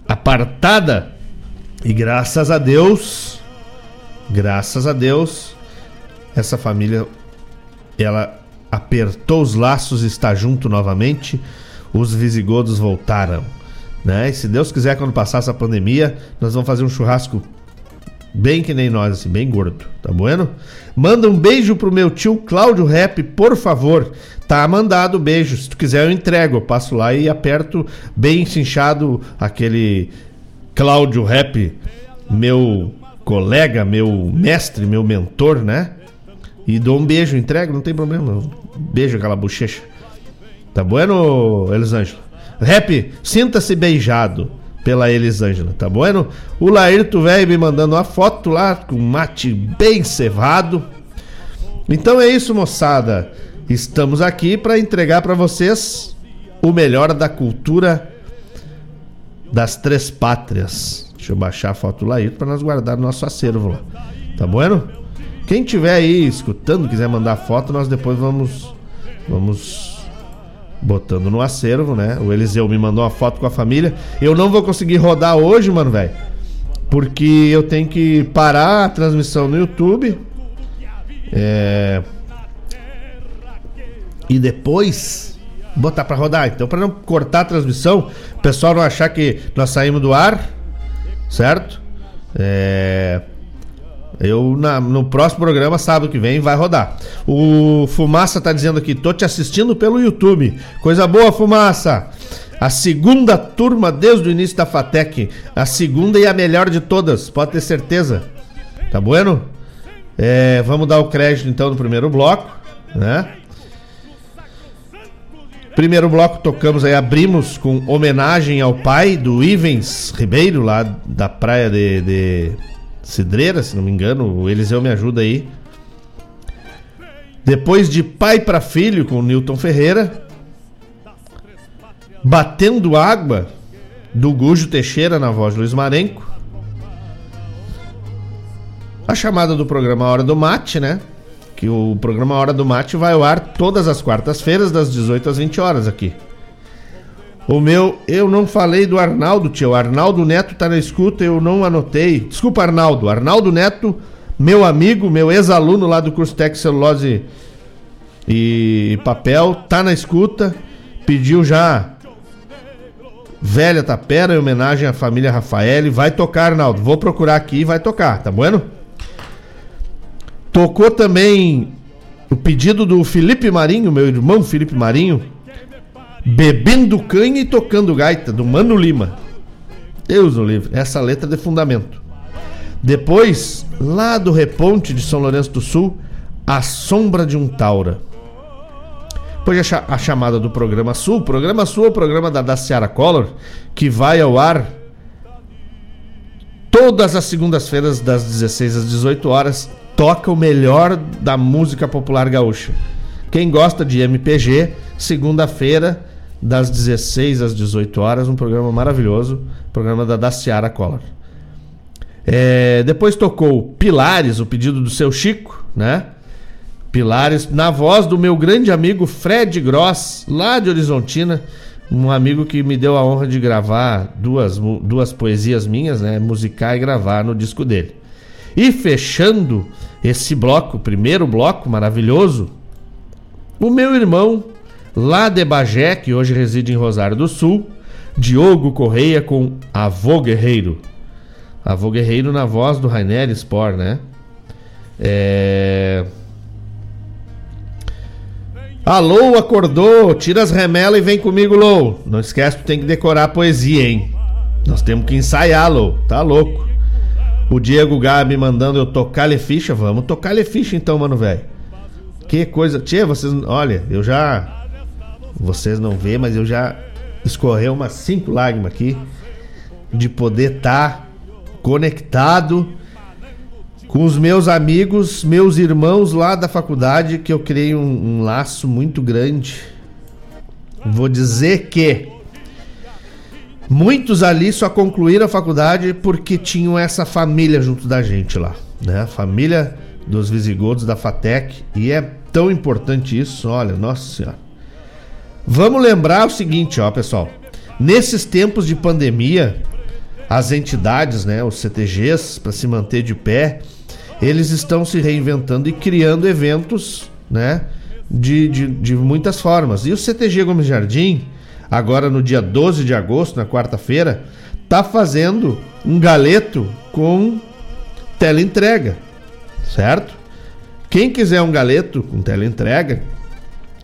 apartada. E graças a Deus, graças a Deus, essa família ela apertou os laços e está junto novamente. Os visigodos voltaram. Né? E se Deus quiser, quando passar essa pandemia, nós vamos fazer um churrasco bem que nem nós, assim, bem gordo, tá bueno? Manda um beijo pro meu tio Cláudio Rap, por favor. Tá mandado beijo. Se tu quiser, eu entrego. Eu passo lá e aperto bem cinchado aquele Cláudio Rap, meu colega, meu mestre, meu mentor, né? E dou um beijo, entrego, não tem problema. Beijo aquela bochecha. Tá bueno, Elisângela? Rap, sinta-se beijado pela Elisângela, tá bueno? O Laírto velho me mandando uma foto lá com mate bem cevado. Então é isso, moçada. Estamos aqui para entregar para vocês o melhor da cultura das três pátrias. Deixa eu baixar a foto do Laírto para nós guardar no nosso acervo lá. Tá bueno? Quem tiver aí escutando, quiser mandar foto, nós depois vamos vamos botando no acervo, né? O Eliseu me mandou uma foto com a família. Eu não vou conseguir rodar hoje, mano, velho. Porque eu tenho que parar a transmissão no YouTube. É... E depois botar pra rodar. Então, pra não cortar a transmissão, o pessoal não achar que nós saímos do ar, certo? É... Eu na- no próximo programa, sábado que vem, vai rodar. O Fumaça tá dizendo aqui, tô te assistindo pelo YouTube. Coisa boa, Fumaça. A segunda turma desde o início da Fatec. A segunda e a melhor de todas, pode ter certeza. Tá bueno? É, vamos dar o crédito então no primeiro bloco, né? Primeiro bloco tocamos aí, abrimos com homenagem ao pai do Ivens Ribeiro, lá da praia de, de Cidreira, se não me engano. O Eliseu me ajuda aí. Depois de pai para filho com o Newton Ferreira. Batendo água do Gujo Teixeira na voz de Luiz Marenco. A chamada do programa Hora do Mate, né? Que o programa Hora do Mate vai ao ar todas as quartas-feiras, das 18 às 20 horas aqui. O meu, eu não falei do Arnaldo, tio. Arnaldo Neto tá na escuta, eu não anotei. Desculpa, Arnaldo. Arnaldo Neto, meu amigo, meu ex-aluno lá do curso Tec Celulose e Papel, tá na escuta. Pediu já Velha Tapera em homenagem à família Rafael. Vai tocar, Arnaldo. Vou procurar aqui e vai tocar, tá bueno? Tocou também o pedido do Felipe Marinho, meu irmão Felipe Marinho, bebendo canha e tocando gaita, do Mano Lima. Deus o livre, essa letra é de fundamento. Depois, lá do Reponte de São Lourenço do Sul, A Sombra de um Taura. Depois a, a chamada do Programa Sul. Programa Sul é o programa da, da Ciara Collor, que vai ao ar todas as segundas-feiras, das 16 às 18 horas, toca o melhor da música popular gaúcha. Quem gosta de MPG, segunda-feira, das 16 às 18 horas, um programa maravilhoso, programa da, da Ciara Collor. É, depois tocou Pilares, o pedido do seu Chico, né? Pilares, na voz do meu grande amigo Fred Gross, lá de Horizontina, um amigo que me deu a honra de gravar duas, duas poesias minhas, né? Musicar e gravar no disco dele. E fechando esse bloco, primeiro bloco maravilhoso, o meu irmão, lá de Bagé, que hoje reside em Rosário do Sul, Diogo Correia com Avô Guerreiro. Avô Guerreiro na voz do Rainer Spor, né? É... Alô, acordou, tira as remelas e vem comigo, Lou. Não esquece que tem que decorar a poesia, hein? Nós temos que ensaiar, Lou. Tá louco. O Diego Gabi mandando eu tocar-lhe ficha. Vamos tocar-lhe ficha então, mano, velho. Que coisa. Tia, vocês. Olha, eu já. Vocês não vê, mas eu já escorreu umas cinco lágrimas aqui. De poder estar conectado com os meus amigos, meus irmãos lá da faculdade, que eu criei um, um laço muito grande. Vou dizer que muitos ali só concluíram a faculdade porque tinham essa família junto da gente lá, né? Família dos visigodos da Fatec e é tão importante isso, olha, nossa senhora. Vamos lembrar o seguinte, ó, pessoal. Nesses tempos de pandemia, as entidades, né, os CTGs, para se manter de pé, eles estão se reinventando e criando eventos, né, de, de, de muitas formas. E o CTG Gomes Jardim, agora no dia 12 de agosto, na quarta-feira, tá fazendo um galeto com teleentrega, certo? Quem quiser um galeto com teleentrega,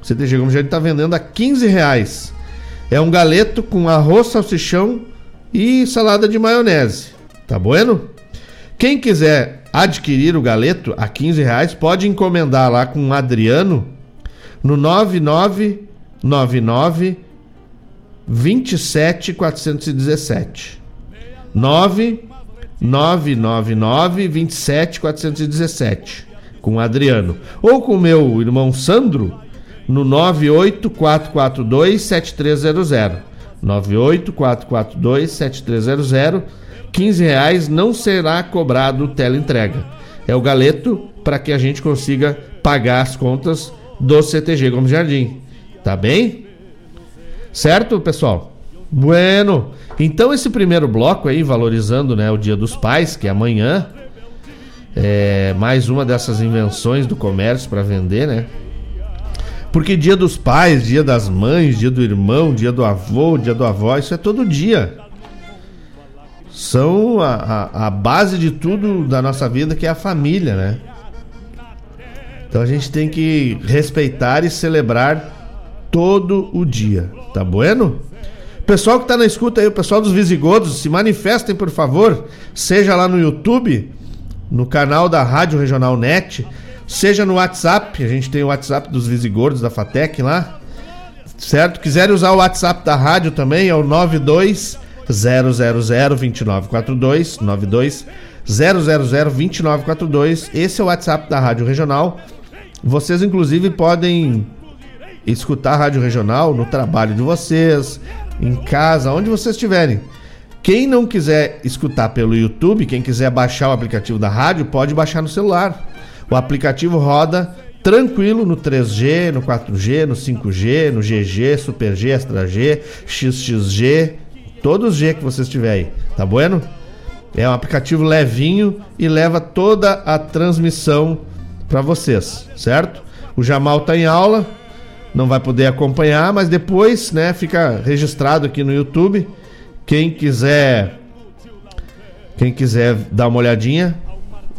o CTG Gomes Jardim tá vendendo a 15 reais. É um galeto com arroz, salsichão e salada de maionese. Tá bueno? Quem quiser adquirir o galeto a 15 reais, pode encomendar lá com o Adriano no 9999 27417. 9999 27417 com o Adriano. Ou com o meu irmão Sandro no 98442 7300. 98442 7300. 15 reais não será cobrado teleentrega. É o galeto para que a gente consiga pagar as contas do CTG Gomes Jardim. Tá bem? Certo, pessoal? Bueno. Então esse primeiro bloco aí, valorizando né, o Dia dos Pais, que é amanhã, é mais uma dessas invenções do comércio para vender, né? Porque dia dos pais, dia das mães, dia do irmão, dia do avô, dia do avó, isso é todo dia. são a, a, a base de tudo da nossa vida, que é a família, né? Então a gente tem que respeitar e celebrar todo o dia, tá bueno? Pessoal que tá na escuta aí, o pessoal dos Visigodos, se manifestem, por favor, seja lá no YouTube, no canal da Rádio Regional Net, seja no WhatsApp, a gente tem o WhatsApp dos Visigodos da Fatec lá, certo? Quiserem usar o WhatsApp da rádio também, é o 92 000 2942 92 000 2942. Esse é o WhatsApp da Rádio Regional. Vocês inclusive podem escutar a Rádio Regional no trabalho de vocês, em casa, onde vocês estiverem. Quem não quiser escutar pelo YouTube, quem quiser baixar o aplicativo da rádio, pode baixar no celular. O aplicativo roda tranquilo no 3G, no 4G, no 5G, no GG, Super G, Extra G, XXG, todos os G que vocês tiverem aí, tá bueno? É um aplicativo levinho e leva toda a transmissão para vocês, certo? O Jamal tá em aula, não vai poder acompanhar, mas depois, né, fica registrado aqui no YouTube. Quem quiser quem quiser dar uma olhadinha,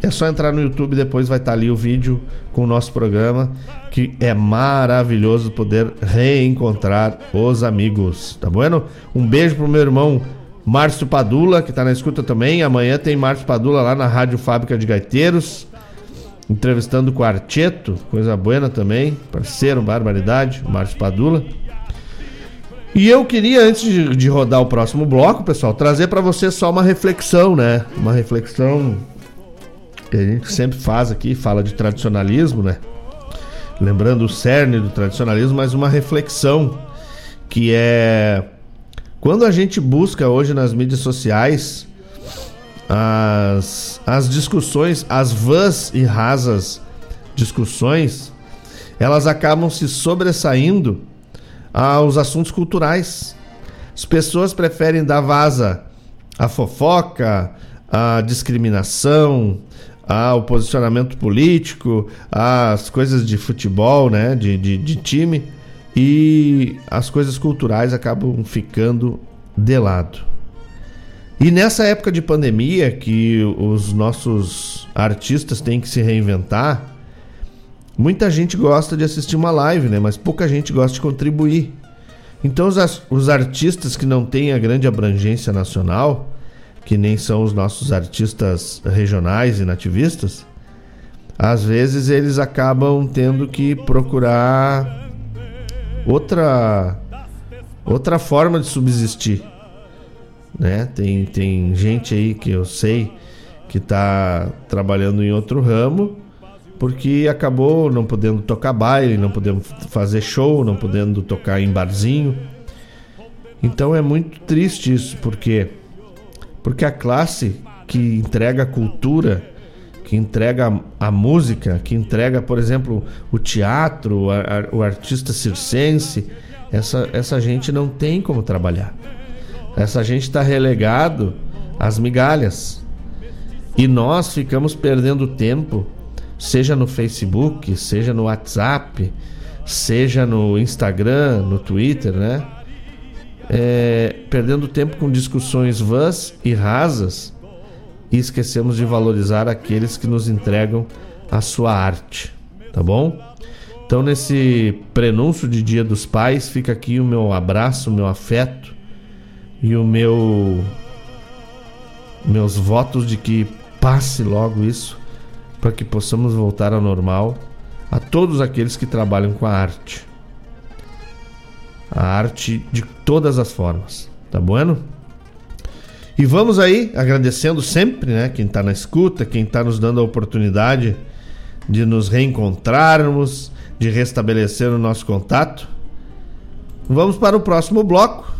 é só entrar no YouTube, depois vai estar tá ali o vídeo com o nosso programa, que é maravilhoso poder reencontrar os amigos, tá bueno? Um beijo pro meu irmão Márcio Padula, que tá na escuta também. Amanhã tem Márcio Padula lá na Rádio Fábrica de Gaiteiros, entrevistando o Quarteto, coisa buena também, parceiro, barbaridade, Márcio Padula. E eu queria, antes de, de rodar o próximo bloco, pessoal, trazer para você só uma reflexão, né? Uma reflexão que a gente sempre faz aqui, fala de tradicionalismo, né? Lembrando o cerne do tradicionalismo, mas uma reflexão que é quando a gente busca hoje nas mídias sociais as, as discussões, as vãs e rasas discussões, elas acabam se sobressaindo aos assuntos culturais. As pessoas preferem dar vaza à fofoca, à discriminação, ao posicionamento político, às coisas de futebol, né, de, de, de time, e as coisas culturais acabam ficando de lado. E nessa época de pandemia que os nossos artistas têm que se reinventar, muita gente gosta de assistir uma live, né? Mas pouca gente gosta de contribuir. Então os, os artistas que não têm a grande abrangência nacional, que nem são os nossos artistas regionais e nativistas, às vezes eles acabam tendo que procurar outra outra forma de subsistir, né? Tem tem gente aí que eu sei que está trabalhando em outro ramo porque acabou não podendo tocar baile, não podendo fazer show, não podendo tocar em barzinho. Então é muito triste isso, porque porque a classe que entrega a cultura, que entrega a, música, que entrega, por exemplo, o teatro, a, a, o artista circense, essa, essa gente não tem como trabalhar. Essa gente está relegado às migalhas. E nós ficamos perdendo tempo, seja no Facebook, seja no WhatsApp, seja no Instagram, no Twitter, né? É, perdendo tempo com discussões vãs e rasas e esquecemos de valorizar aqueles que nos entregam a sua arte, tá bom? Então, nesse prenúncio de Dia dos Pais, fica aqui o meu abraço, o meu afeto e o meu meus votos de que passe logo isso para que possamos voltar ao normal a todos aqueles que trabalham com a arte a arte de todas as formas. Tá bueno? E vamos aí agradecendo sempre, né, quem está na escuta, quem está nos dando a oportunidade de nos reencontrarmos, de restabelecer o nosso contato. Vamos para o próximo bloco.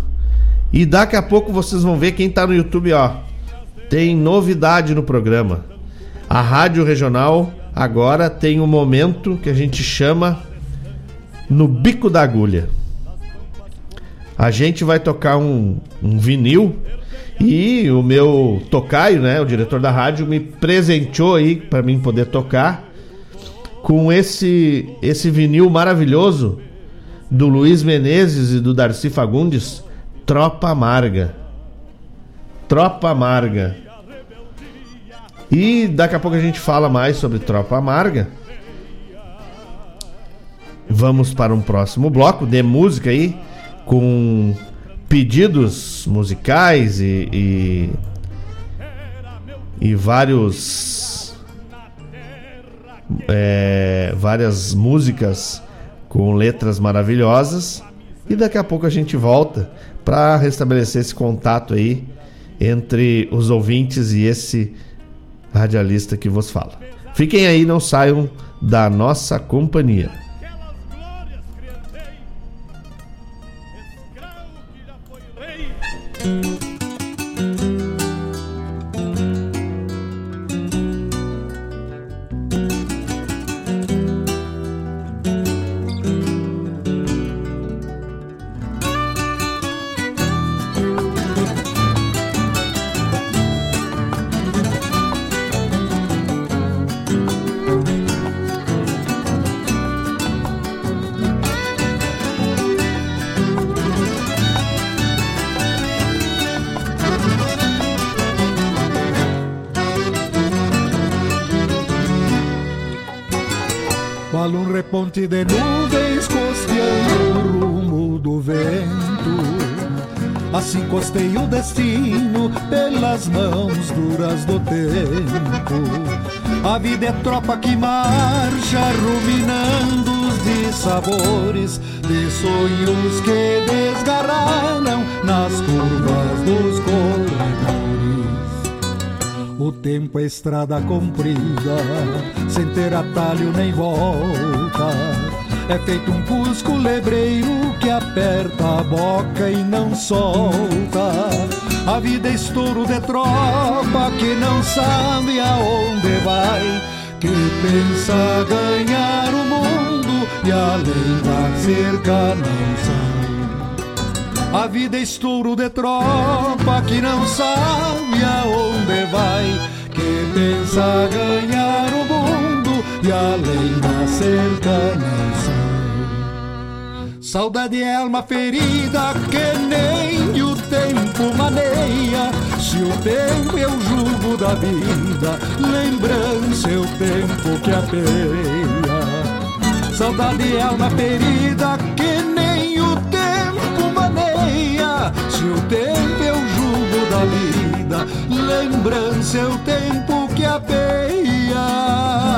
E daqui a pouco vocês vão ver quem está no YouTube, ó. Tem novidade no programa. A Rádio Regional agora tem um momento que a gente chama no bico da agulha. A gente vai tocar um, um vinil e o meu tocaio, né, o diretor da rádio, me presenteou aí para mim poder tocar com esse esse vinil maravilhoso do Luiz Menezes e do Darcy Fagundes, Tropa Amarga. Tropa Amarga. E daqui a pouco a gente fala mais sobre Tropa Amarga. Vamos para um próximo bloco de música aí, com pedidos musicais e, e, e vários. É, várias músicas com letras maravilhosas. E daqui a pouco a gente volta para restabelecer esse contato aí entre os ouvintes e esse radialista que vos fala. Fiquem aí, não saiam da nossa companhia. Tropa que marcha ruminando os dissabores De sonhos que desgarraram nas curvas dos corredores o tempo é estrada comprida, sem ter atalho nem volta. É feito um cusco lebreiro que aperta a boca e não solta. A vida é estouro de tropa que não sabe aonde vai, que pensa ganhar o mundo e além da cerca não sai. A vida é estouro de tropa que não sabe aonde vai, que pensa ganhar o mundo e além da cerca não sai. Saudade é alma ferida que nem o tempo maneia. Se o tempo é o jugo da vida, lembrança é o tempo que apeia. Saudade é alma ferida que nem o tempo maneia. Se o tempo é o jugo da vida, lembrança é o tempo que apeia.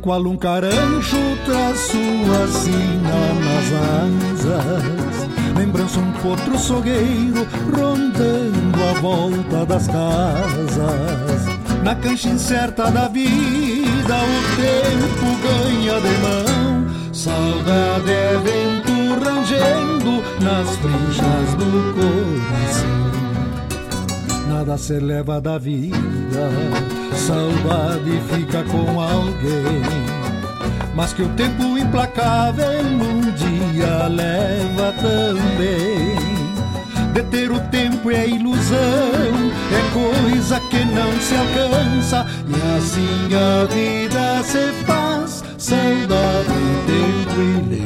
Qual um carancho traz sua sina nas asas. Lembrança um potro sogueiro rondando a volta das casas. Na cancha incerta da vida o tempo ganha de mão. Saudade é vento rangendo nas trinchas do coração. Nada se leva da vida, saudade fica com alguém. Mas que o tempo implacável um dia leva também. Deter o tempo é ilusão, é coisa que não se alcança, e assim a vida se faz. Saudade, tempo e lembrança.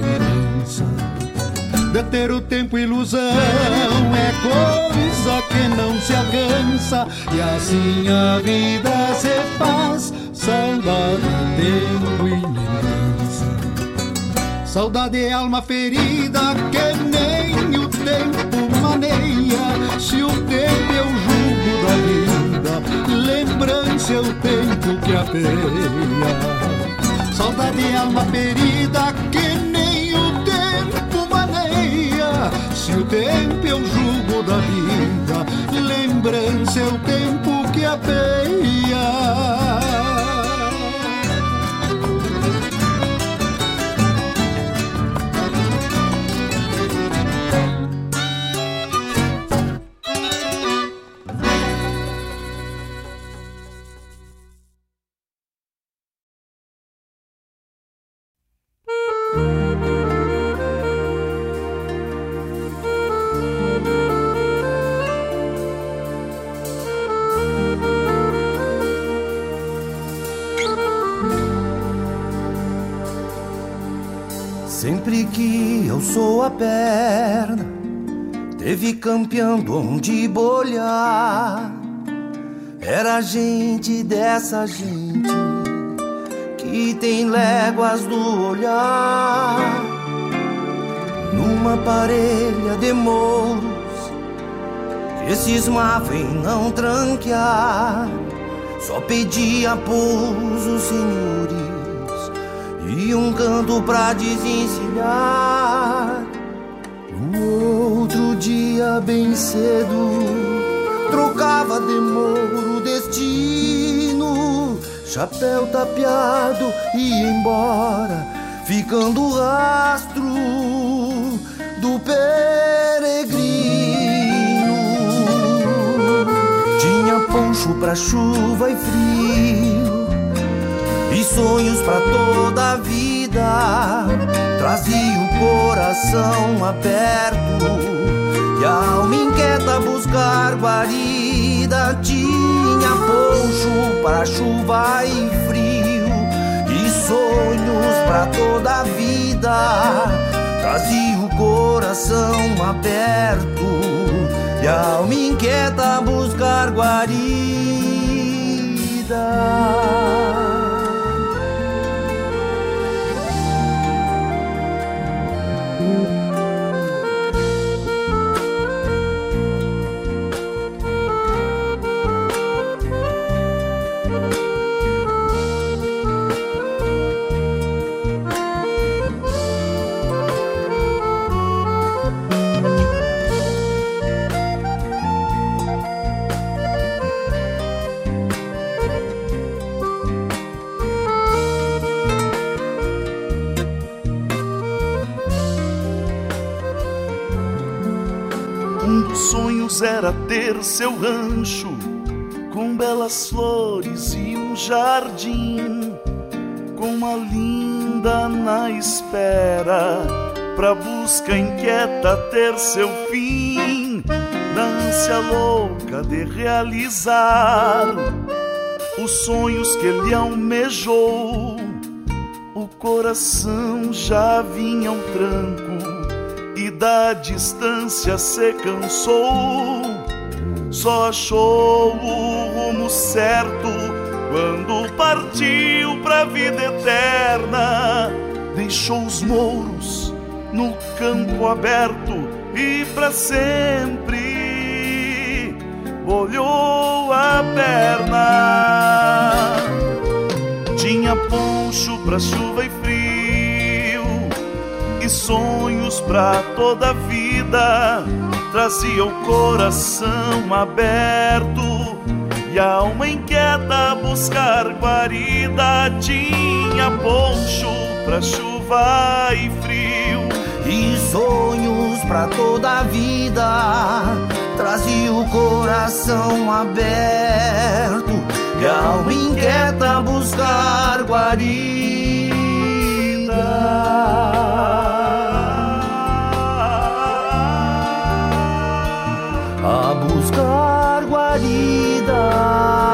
Deter o tempo ilusão. É coisa que não se alcança E assim a vida se faz. Saudade, tempo e lembrança. Saudade é alma ferida que nem o tempo maneia. Se o tempo é o jugo da vida Lembrança é o tempo que apeia. Saudade é alma ferida que o tempo é o jugo da vida, lembrança é o tempo que apeia. Campeando onde bolhar. Era gente dessa gente que tem léguas do olhar. Numa parelha de mouros que cismava em não tranquear, só pedia pouso, senhores e um canto pra desencilhar. Dia, bem cedo, trocava de mouro destino, chapéu tapeado e ia embora, ficando o rastro do peregrino. Tinha poncho pra chuva e frio e sonhos pra toda a vida. Trazia o coração aberto e alma inquieta buscar guarida. Tinha poncho para chuva e frio e sonhos pra toda a vida. Trazia o coração aberto e alma inquieta buscar guarida. Sonhos era ter seu rancho com belas flores e um jardim, com uma linda na espera, pra busca inquieta ter seu fim, na ânsia louca de realizar os sonhos que ele almejou. O coração já vinha ao tranco da distância se cansou. Só achou o rumo certo quando partiu pra vida eterna. Deixou os mouros no campo aberto e pra sempre bolhou a perna. Tinha poncho pra chuva e e sonhos pra toda a vida. Trazia o coração aberto e a alma inquieta a buscar guarida. Tinha poncho pra chuva e frio e sonhos pra toda a vida. Trazia o coração aberto e a alma inquieta a buscar guarida. A buscar guarida.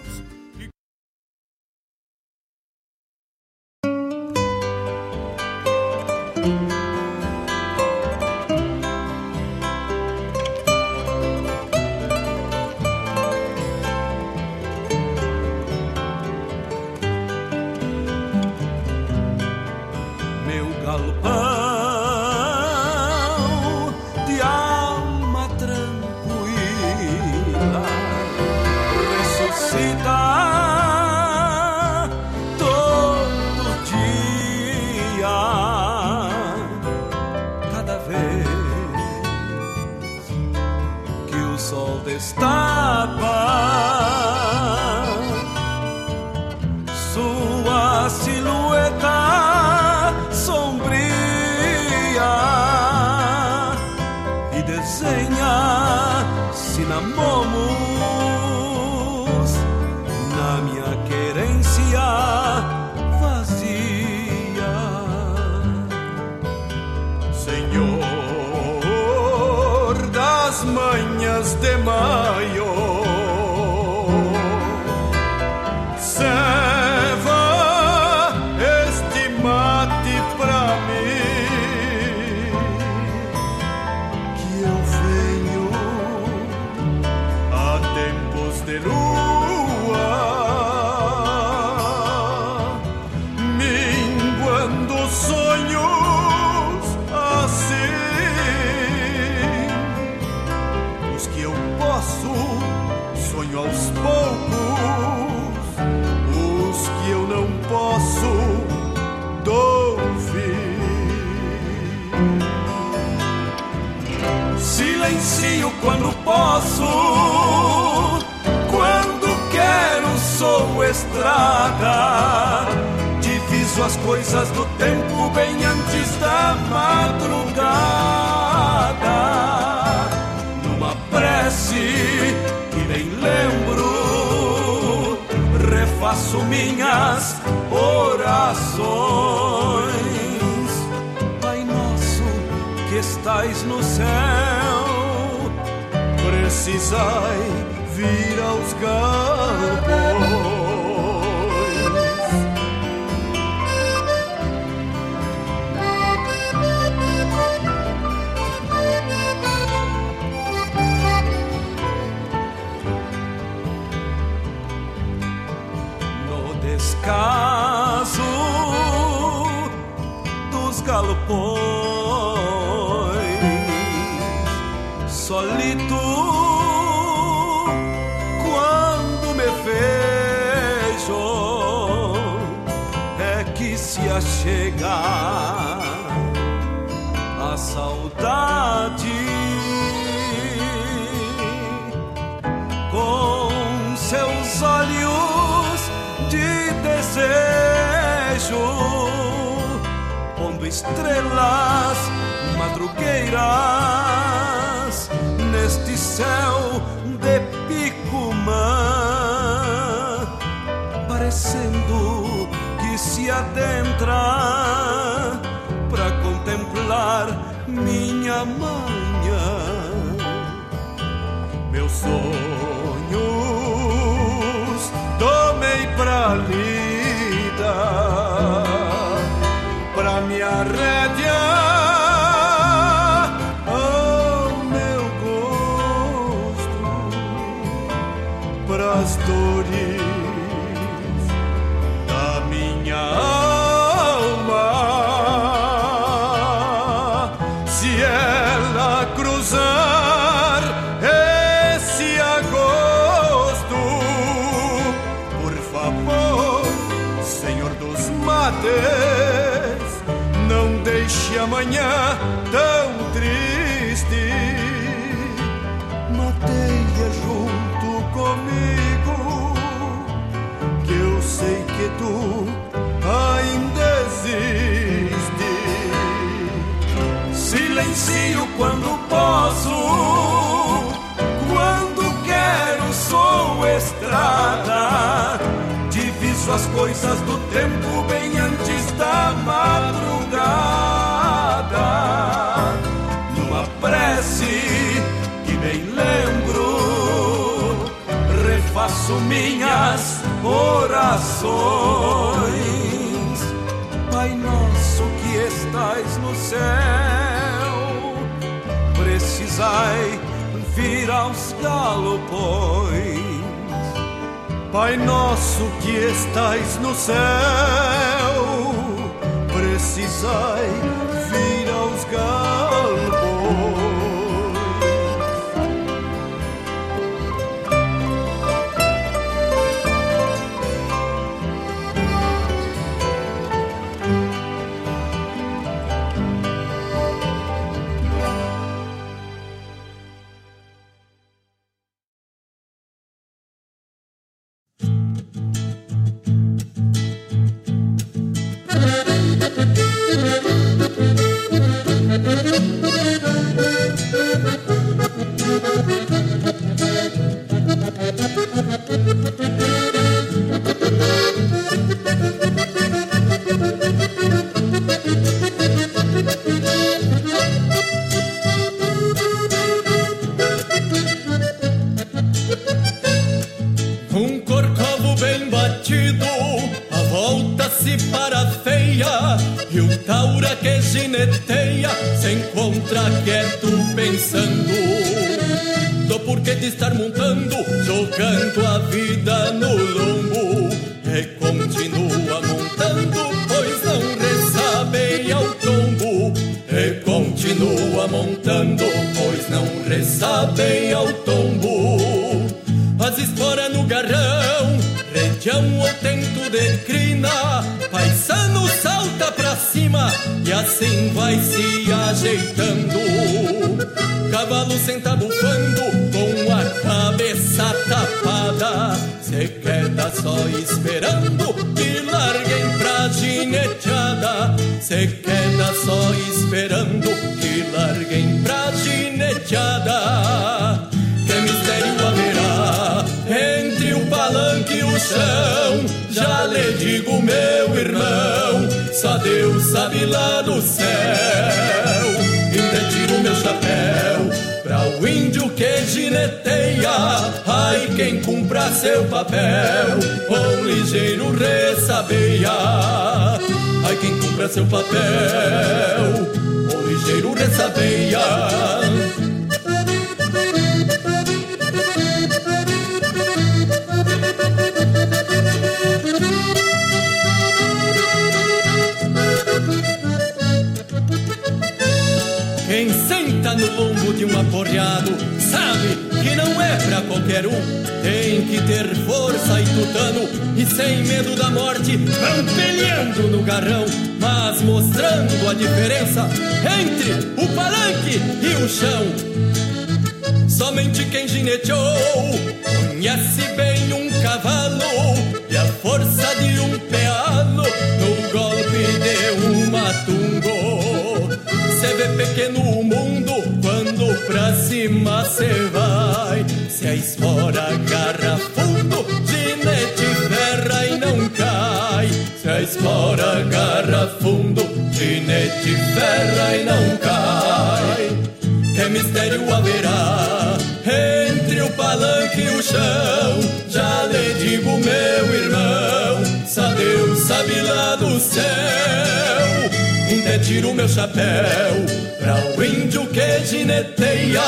Diviso as coisas do tempo bem antes da madrugada. Numa prece que nem lembro, refaço minhas orações. Pai nosso que estais no céu, precisai vir aos galpões. Galpões, solito quando me vejo, é que se achega a saudade estrelas madrugueiras neste céu de picumã, parecendo que se adentra para contemplar minha manhã. Meus sonhos tomei pra lida As coisas do tempo bem antes da madrugada. Numa prece que bem lembro, refaço minhas orações. Pai nosso que estais no céu, precisai vir aos galopões. Pai nosso que estais no céu, precisai digo, meu irmão, só Deus sabe lá do céu. Ainda tiro meu chapéu pra o índio que gineteia. Ai, quem cumpra seu papel, com ligeiro ressabeia. Ai, quem cumpra seu papel, com ligeiro ressabeia. De um aporreado sabe que não é pra qualquer um. Tem que ter força e tutano e sem medo da morte, vão peleando no garrão, mas mostrando a diferença entre o palanque e o chão. Somente quem gineteou conhece bem um cavalo e a força de um pealo no golpe de um matungo. Cê vê pequeno o mundo pra cima cê vai. Se a espora agarra fundo, ginete ferra e não cai. Se a espora agarra fundo, ginete ferra e não cai. Que mistério haverá entre o palanque e o chão? Já lhe digo, meu irmão, só Deus sabe lá do céu. Ainda tiro meu chapéu pra o índio que gineteia.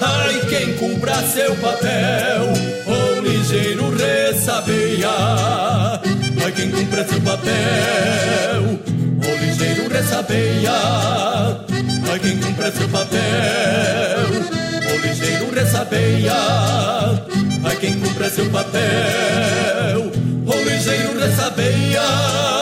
Ai, quem cumpra seu papel, o ligeiro ressabeia. Ai, quem cumpra seu papel, o ligeiro ressabeia. Ai, quem cumpra seu papel, o ligeiro ressabeia. Ai, quem cumpra seu papel, o ligeiro ressabeia.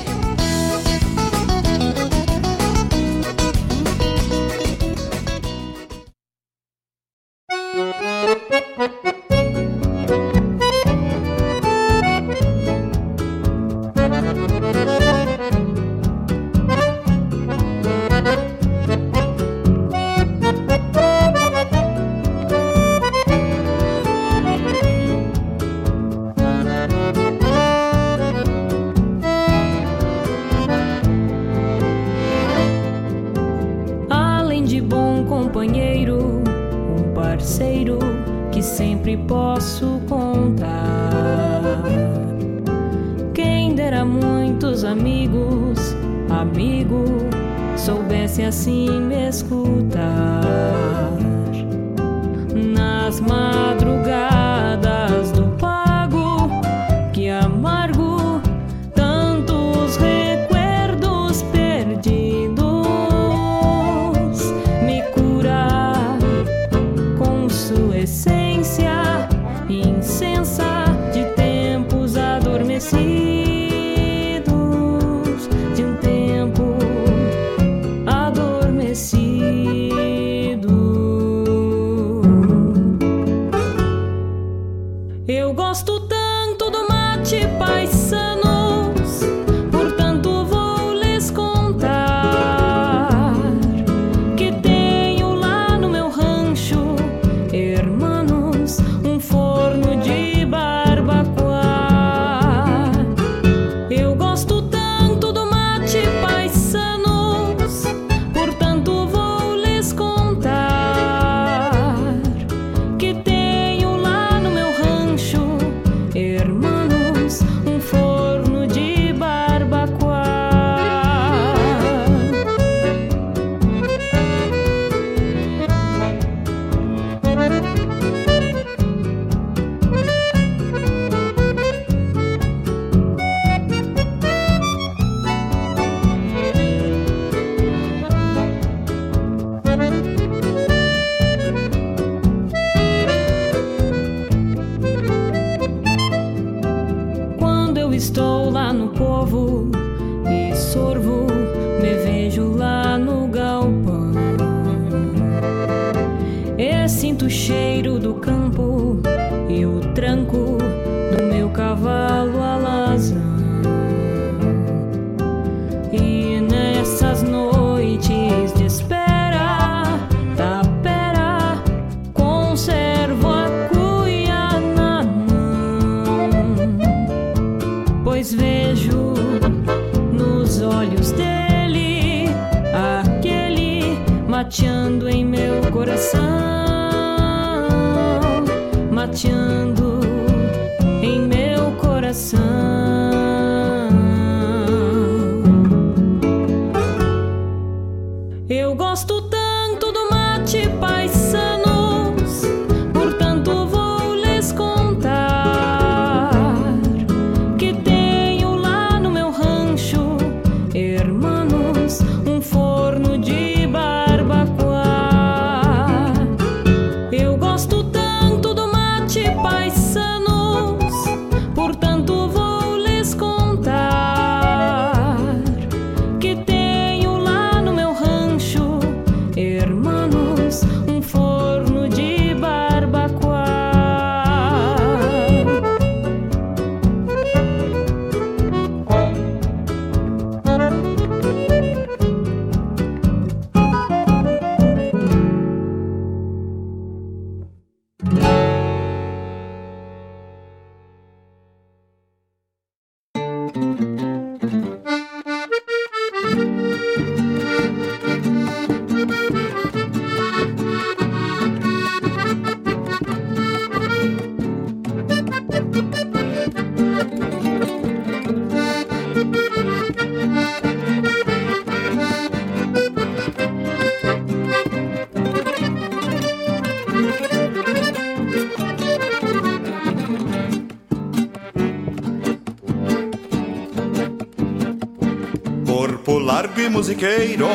amargo e musiqueiro,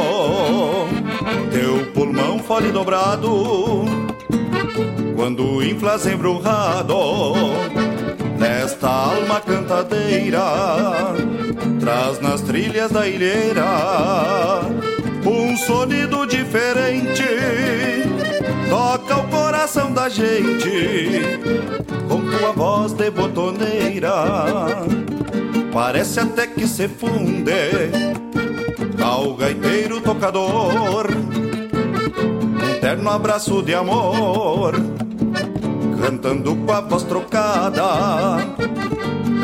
teu pulmão fole dobrado, quando inflas embrulhado, nesta alma cantadeira, traz nas trilhas da ilheira um sonido diferente, toca o coração da gente com tua voz de botoneira. Parece até que se funde ao gaiteiro tocador, um terno abraço de amor, cantando com a voz trocada,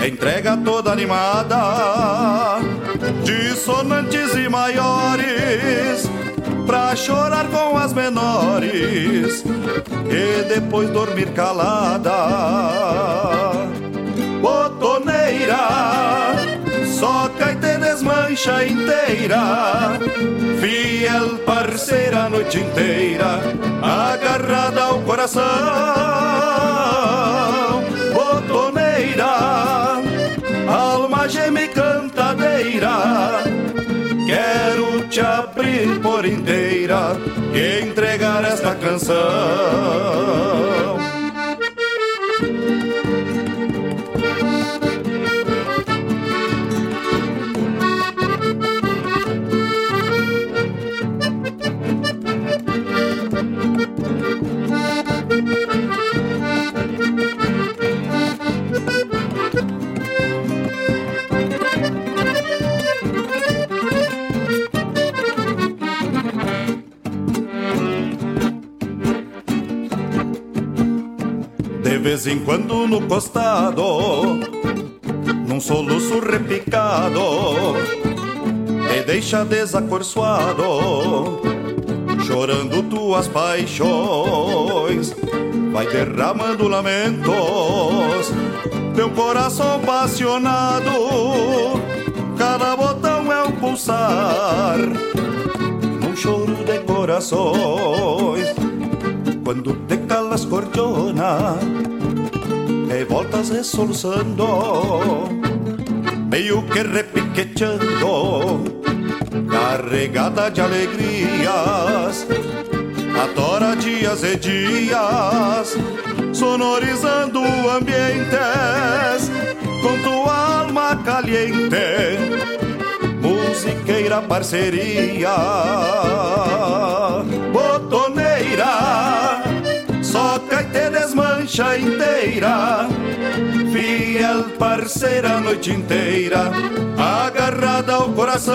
entrega toda animada, dissonantes e maiores, pra chorar com as menores e depois dormir calada. Desmancha inteira, fiel parceira a noite inteira, agarrada ao coração. Botoneira, alma geme cantadeira, quero te abrir por inteira e entregar esta canção. Quando no costado, num soluço repicado, te deixa desacorçoado, chorando tuas paixões, vai derramando lamentos, teu coração apaixonado, cada botão é um pulsar, num choro de corações. Quando te calas cordiona voltas resoluçando meio que repiqueteando carregada de alegrias atora dias e dias sonorizando ambientes com tua alma caliente musiqueira parceria desmancha inteira. Fiel parceira a noite inteira agarrada ao coração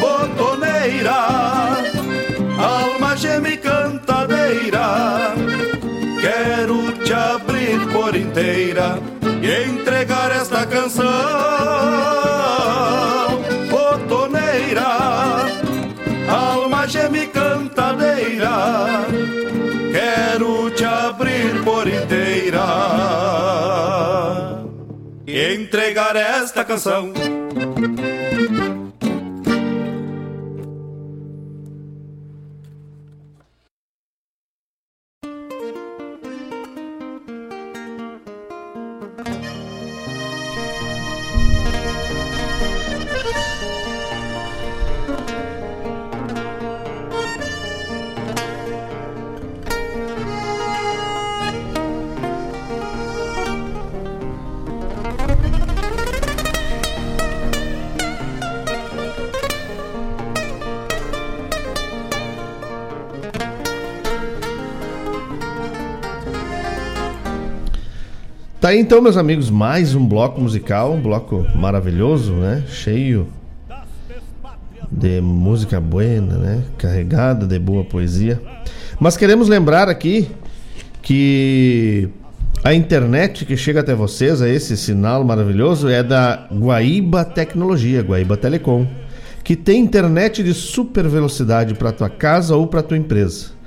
botoneira alma geme cantadeira quero te abrir por inteira e entregar esta canção botoneira alma geme cantadeira entregar esta canção Tá aí então, meus amigos, mais um bloco musical, um bloco maravilhoso, né? Cheio de música buena, né? Carregada de boa poesia. Mas queremos lembrar aqui que a internet que chega até vocês, a esse sinal maravilhoso, é da Guaíba Tecnologia, Guaíba Telecom, que tem internet de super velocidade para tua casa ou para tua empresa.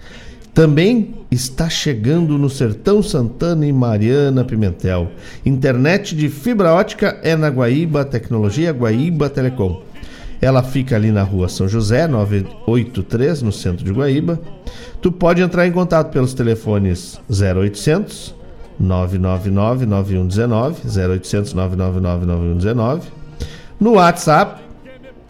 Também está chegando no Sertão Santana e Mariana Pimentel. Internet de fibra ótica é na Guaíba Tecnologia Guaíba Telecom. Ela fica ali na rua São José, 983, no centro de Guaíba. Tu pode entrar em contato pelos telefones 0800 999 9119, 0800 999 9119. no WhatsApp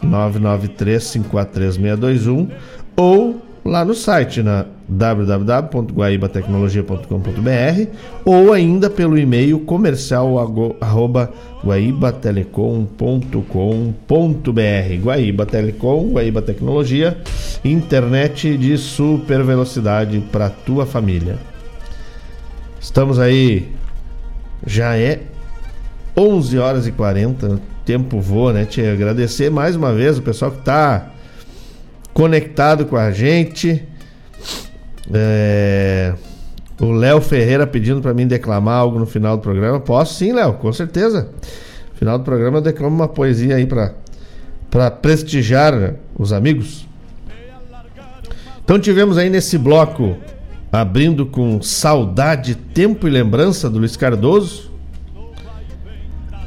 993-543-621 ou lá no site na www.guaibatecnologia.com.br ou ainda pelo e-mail comercial arroba guaibatelecom.com.br Guaíba Telecom, Guaíba Tecnologia, internet de super velocidade para tua família. Estamos aí, já é 11 horas e 40, tempo voa, né? Te agradecer mais uma vez o pessoal que está conectado com a gente. É... O Léo Ferreira pedindo para mim declamar algo no final do programa. Posso sim, Léo, com certeza. No final do programa eu declamo uma poesia aí para prestigiar os amigos. Então tivemos aí nesse bloco abrindo com saudade, tempo e lembrança do Luiz Cardoso.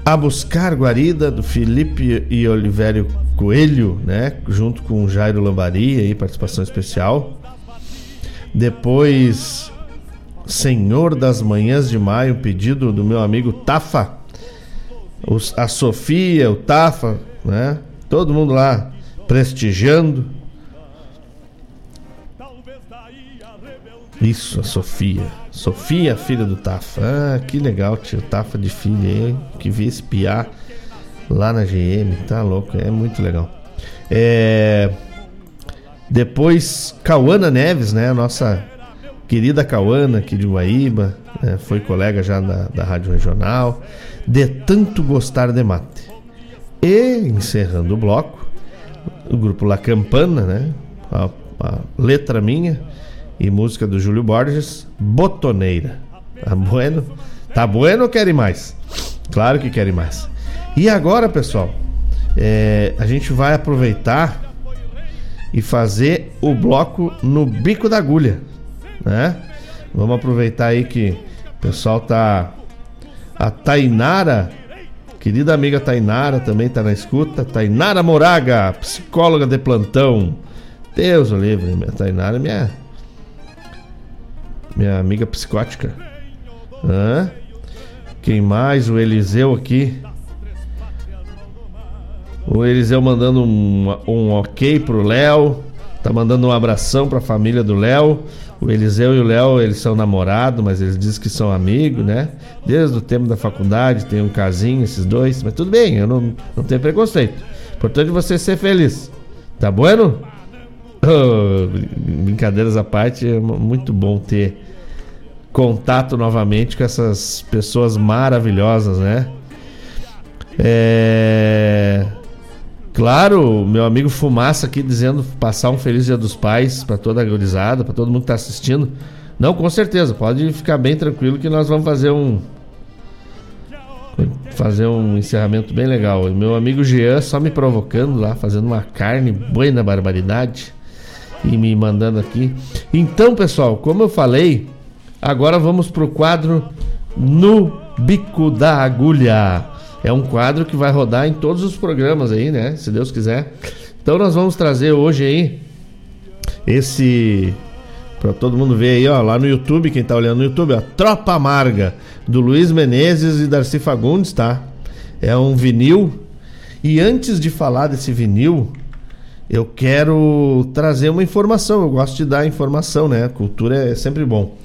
A Buscar Guarida, do Felipe e Olivério Coelho, né? Junto com Jairo Lambari, aí, participação especial. Depois, Senhor das Manhãs de Maio, pedido do meu amigo Tafa. Os, a Sofia, o Tafa, né? Todo mundo lá prestigiando. Isso, a Sofia. Sofia, filha do Tafa. Ah, que legal, tio. Tafa de filha aí, que vi espiar lá na GM. Tá louco, é muito legal. É... Depois, Cauana Neves, né? Nossa querida Cauana aqui de Guaíba. Né? Foi colega já da, da Rádio Regional. De tanto gostar de mate. E, encerrando o bloco, o grupo La Campana, né? a, a letra minha e música do Júlio Borges, Botoneira. Tá bueno? Tá bueno ou querem mais? Claro que querem mais. E agora, pessoal, é, a gente vai aproveitar e fazer o bloco no bico da agulha, né? Vamos aproveitar aí que o pessoal tá a Tainara, querida amiga Tainara também tá na escuta, Tainara Moraga, psicóloga de plantão. Deus o livre, minha Tainara, minha minha amiga psicótica. Hã? Quem mais? O Eliseu aqui. O Eliseu mandando um, um ok pro Léo. Tá mandando um abração pra família do Léo. O Eliseu e o Léo, eles são namorados, mas eles dizem que são amigos, né? Desde o tempo da faculdade, tem um casinho, esses dois. Mas tudo bem, eu não, não tenho preconceito. Importante você ser feliz. Tá bueno? Oh, *laughs* brincadeiras à parte, é muito bom ter contato novamente com essas pessoas maravilhosas, né? É... Claro, meu amigo Fumaça aqui dizendo passar um feliz Dia dos Pais para toda a gurizada, para todo mundo que está assistindo. Não, com certeza, pode ficar bem tranquilo que nós vamos fazer um fazer um encerramento bem legal. meu amigo Jean só me provocando lá, fazendo uma carne boa na barbaridade e me mandando aqui. Então, pessoal, como eu falei, Agora vamos pro quadro No Bico da Agulha. É um quadro que vai rodar em todos os programas aí, né? Se Deus quiser. Então nós vamos trazer hoje aí esse para todo mundo ver aí, ó, lá no YouTube, quem tá olhando no YouTube, ó, Tropa Amarga do Luiz Menezes e Darcy Fagundes, tá? É um vinil. E antes de falar desse vinil, eu quero trazer uma informação. Eu gosto de dar informação, né? Cultura é sempre bom.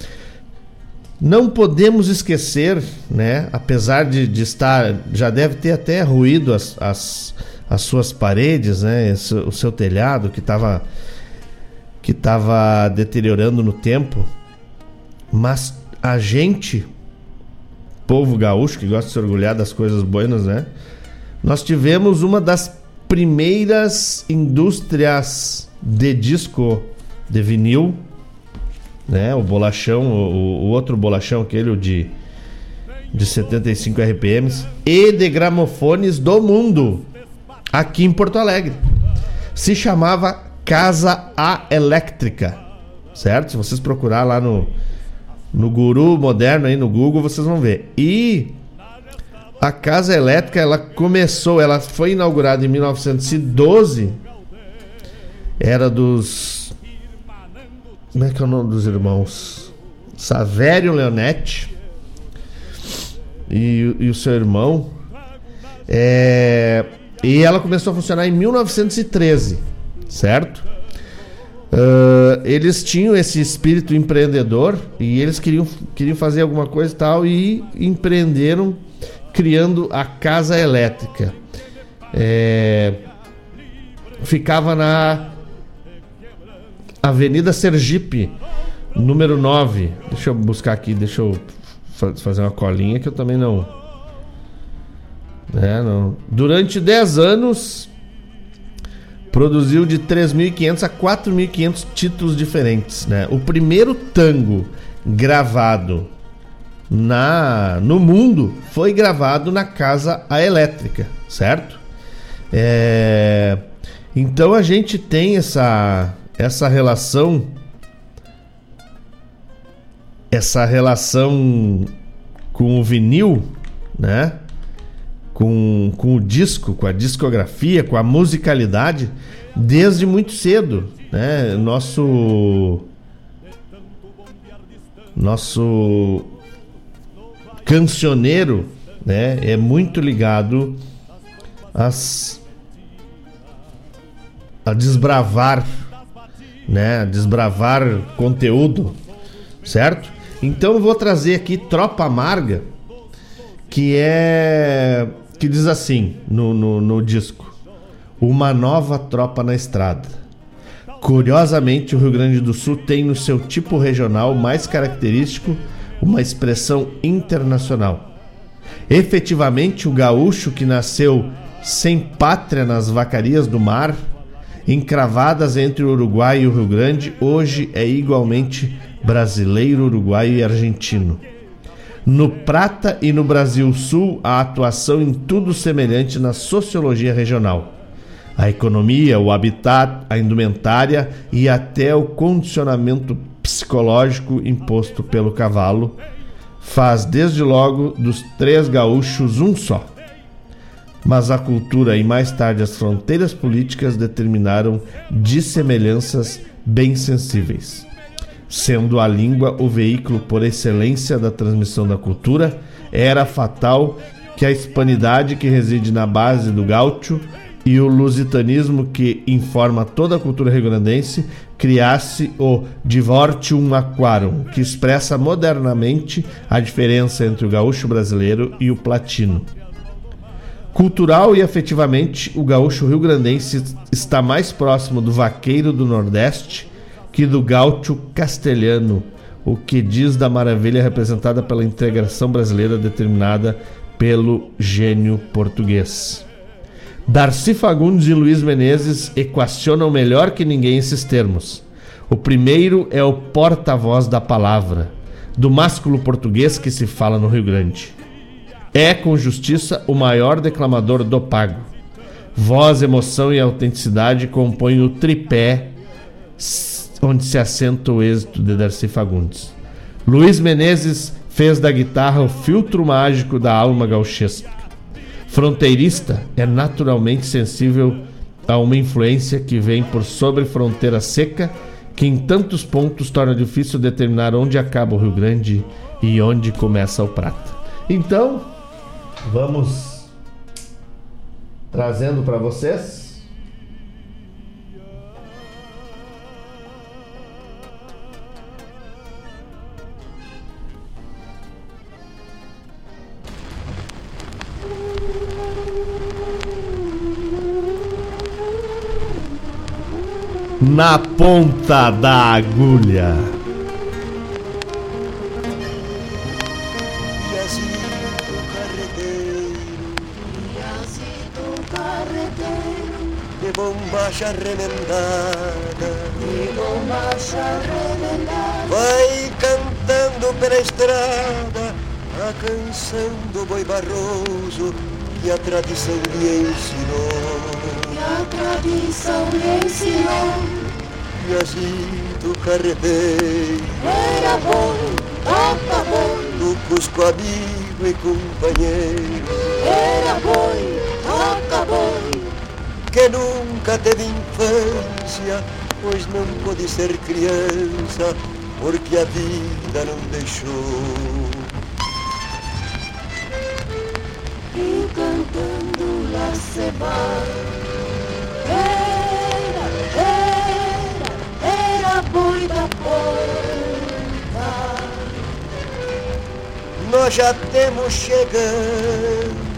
Não podemos esquecer, né? Apesar de, de estar, já deve ter até ruído as, as, as suas paredes, né? Esse, o seu telhado que estava que estava deteriorando no tempo, mas a gente, povo gaúcho que gosta de se orgulhar das coisas buenas, né? Nós tivemos uma das primeiras indústrias de disco de vinil né? O bolachão, o, o outro bolachão, aquele de, de 75 RPMs, e de gramofones do mundo, aqui em Porto Alegre. Se chamava Casa A Elétrica, certo? Se vocês procurar lá no, no Guru Moderno aí no Google, vocês vão ver. E a Casa Elétrica, ela começou, ela foi inaugurada em 1912. Era dos como é que é o nome dos irmãos? Savério Leonetti e, e o seu irmão. É, E ela começou a funcionar em 1913, certo? Uh, eles tinham esse espírito empreendedor e eles queriam, queriam fazer alguma coisa e tal e empreenderam criando a casa elétrica. É, ficava na Avenida Sergipe, número 9. Deixa eu buscar aqui, deixa eu fazer uma colinha que eu também não. É, não. Durante 10 anos, produziu de 3.500 a 4.500 títulos diferentes. Né? O primeiro tango gravado na no mundo foi gravado na Casa A Elétrica, certo? É, então a gente tem essa, essa relação essa relação com o vinil, né? Com, com o disco, com a discografia, com a musicalidade, desde muito cedo, né? Nosso nosso cancioneiro, né? É muito ligado às a desbravar, né? Desbravar conteúdo, certo? Então eu vou trazer aqui Tropa Amarga, que é. que diz assim no, no, no disco: Uma nova tropa na estrada. Curiosamente, o Rio Grande do Sul tem no seu tipo regional mais característico uma expressão internacional. Efetivamente, o gaúcho que nasceu sem pátria nas vacarias do mar, encravadas entre o Uruguai e o Rio Grande, hoje é igualmente brasileiro, uruguaio e argentino. No Prata e no Brasil Sul, a atuação em tudo semelhante na sociologia regional. A economia, o habitat, a indumentária e até o condicionamento psicológico imposto pelo cavalo faz desde logo dos três gaúchos um só. Mas a cultura e mais tarde as fronteiras políticas determinaram dissemelhanças bem sensíveis sendo a língua o veículo por excelência da transmissão da cultura, era fatal que a hispanidade que reside na base do gaúcho e o lusitanismo que informa toda a cultura rio-grandense criasse o divortium aquarum, que expressa modernamente a diferença entre o gaúcho brasileiro e o platino. Cultural e afetivamente, o gaúcho rio-grandense está mais próximo do vaqueiro do Nordeste que do gaúcho castelhano, o que diz da maravilha representada pela integração brasileira determinada pelo gênio português. Darcy Fagundes e Luiz Menezes equacionam melhor que ninguém esses termos. O primeiro é o porta-voz da palavra, do másculo português que se fala no Rio Grande. É, com justiça, o maior declamador do pago. Voz, emoção e autenticidade compõem o tripé onde se assenta o êxito de Darcy Fagundes. Luiz Menezes fez da guitarra o filtro mágico da alma gauchesca. Fronteirista é naturalmente sensível a uma influência que vem por sobre fronteira seca, que em tantos pontos torna difícil determinar onde acaba o Rio Grande e onde começa o Prata. Então, vamos trazendo para vocês na ponta da agulha. Bombacha remendada, de bombacha remendada, vai cantando pela estrada a canção do boi barroso que a tradição lhe ensinou. A tradição lhe ensinou. E assim do carreteiro. Era bom, toca bom, do Cusco amigo e companheiro. Era boi, toca boi, que nunca teve infância, pois não pôde ser criança, porque a vida não deixou. E cantando las cevada. Era, era, era boi da ponta. Nós já temos chegando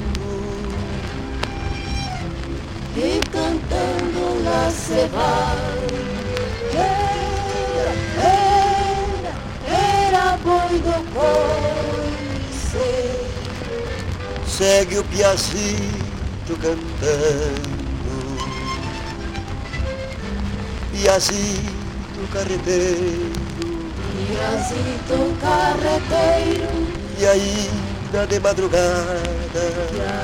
e cantando la cevada. Era, era, era boi do coice. segue o piacito cantando. Piacito carreteiro, Piazito carreteiro, e ainda de madrugada,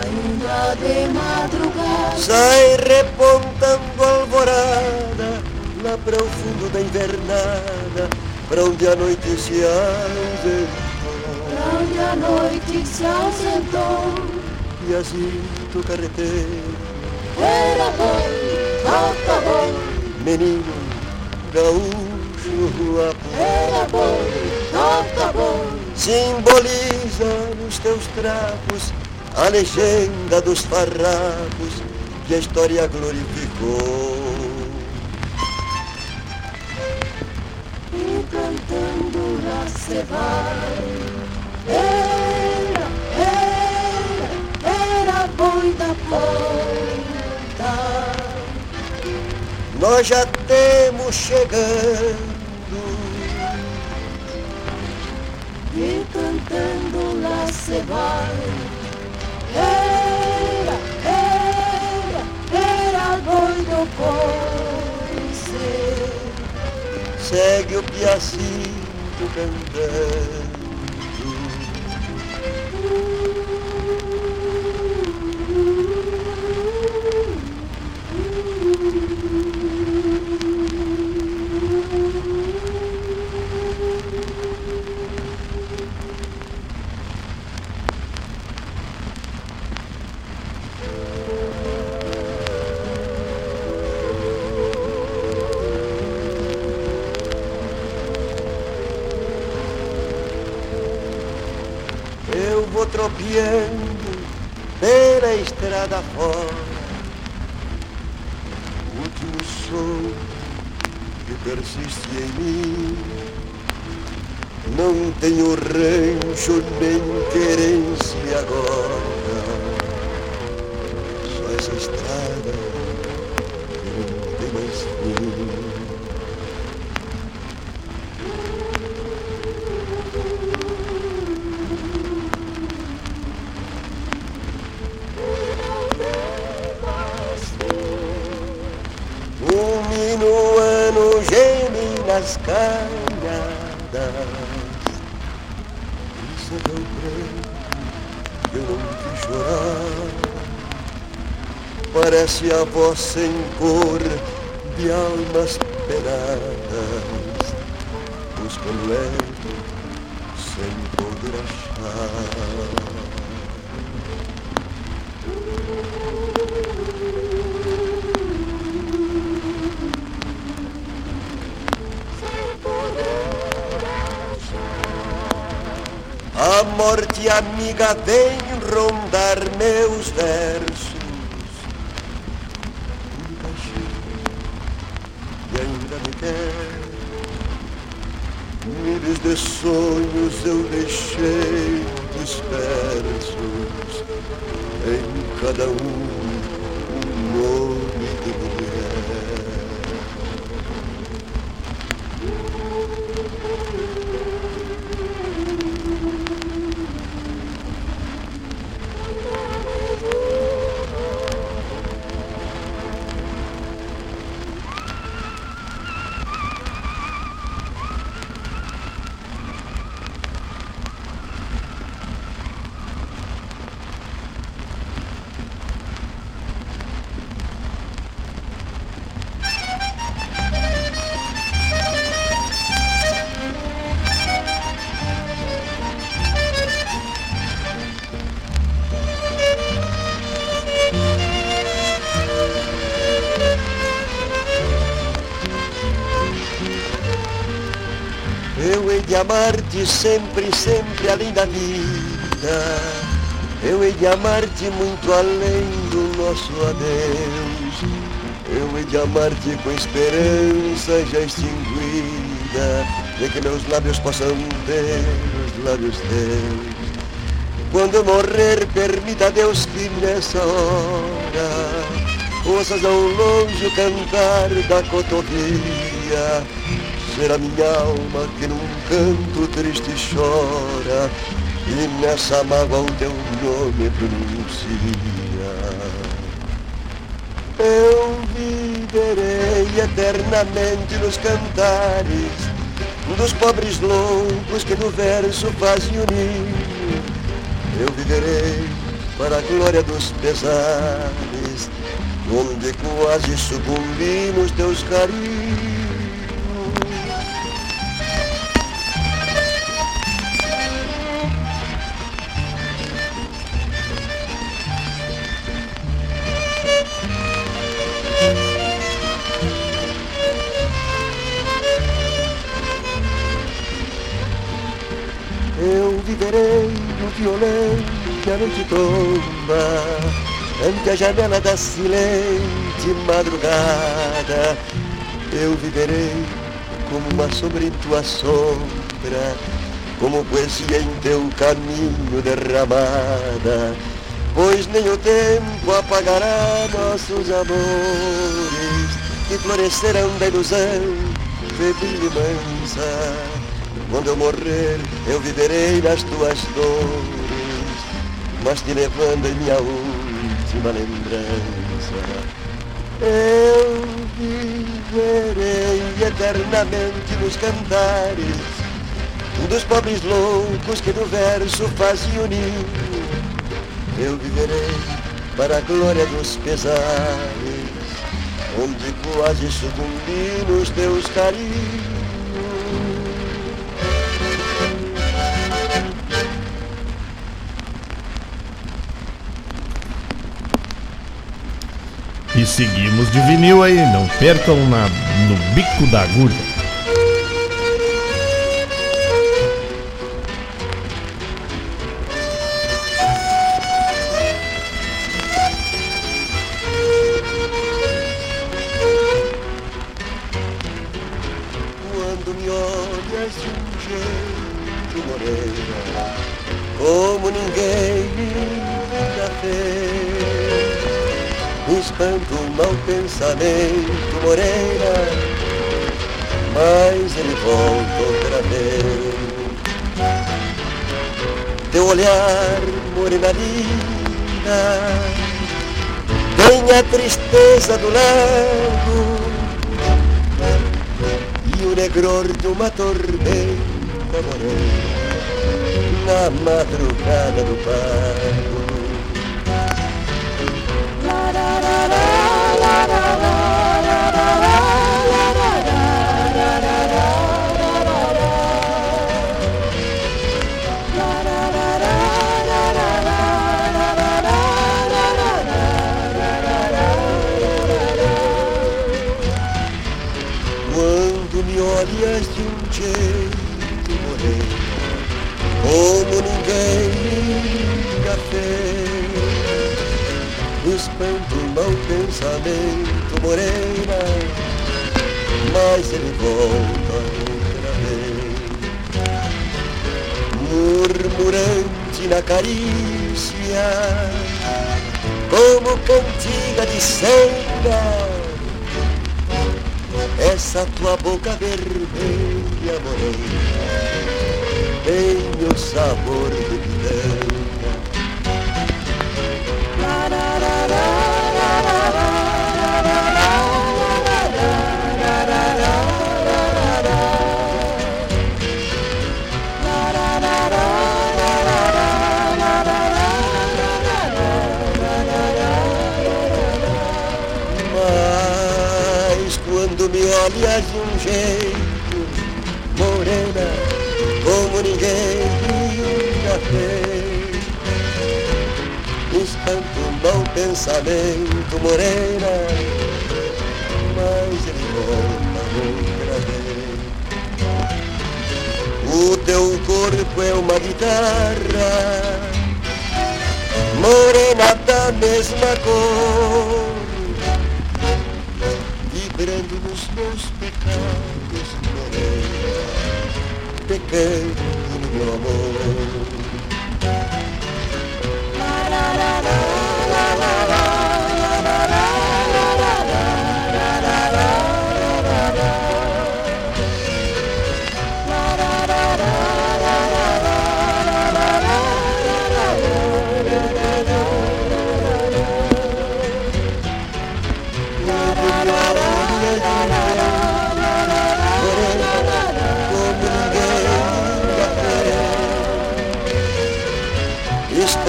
ainda de madrugada. sai repontando alvorada, lá para o fundo da invernada, para onde a noite se ausentou. Pra onde a noite se ausentou, Piacito carreteiro, era bom, toca bom, menino gaúcho era bom, toca bom. Simboliza nos teus trapos a legenda dos farrapos que a história glorificou. E cantando la cevada. Era, era, era boi da ponta. Nós já temos chegando E cantando la cevada. Era, era, era boi do coice. segue o piacito cantando. Sem cor de almas penadas Buscando lento sem poder achar A morte amiga vem et 的 Sempre, sempre além da vida Eu hei de amar-te muito além do nosso adeus. Eu hei de amar-te com esperança já extinguida, de que meus lábios possam ter os lábios teus. Quando eu morrer, permita a Deus que nessa hora ouças ao longe o cantar da cotovia. Será minha alma que num canto triste chora e nessa mágoa o teu nome pronuncia. Eu viverei eternamente nos cantares dos pobres loucos que no verso fazem unir. Eu viverei para a glória dos pesares, onde quase sucumbi nos teus carinhos. Janela da silente madrugada. Eu viverei como uma sombra em tua sombra Como poesia em teu caminho derramada. Pois nem o tempo apagará nossos amores Que florescerão da ilusão febril e mansa. Quando eu morrer, eu viverei nas tuas dores, mas te levando em minha última lembrança. Eu viverei eternamente nos cantares dos pobres loucos que no verso fazem unir. Eu viverei para a glória dos pesares, onde quase sucumbi nos teus carinhos. Seguimos de vinil aí, não percam na, no bico da agulha. Tristeza do lago e o negror de uma tormenta morena na madrugada do pago. Pensamento morena Mas ele volta outra vez Murmurante na carícia Como cantiga de samba essa tua boca vermelha morena tem o sabor de pitanga. Me olhas de um jeito morena como ninguém nunca fez. Espanta um bom pensamento morena, mas ele volta outra vez. O teu corpo é uma guitarra mesma cor, vibrando nos meus pecados, morena, pecando no meu amor. Espanto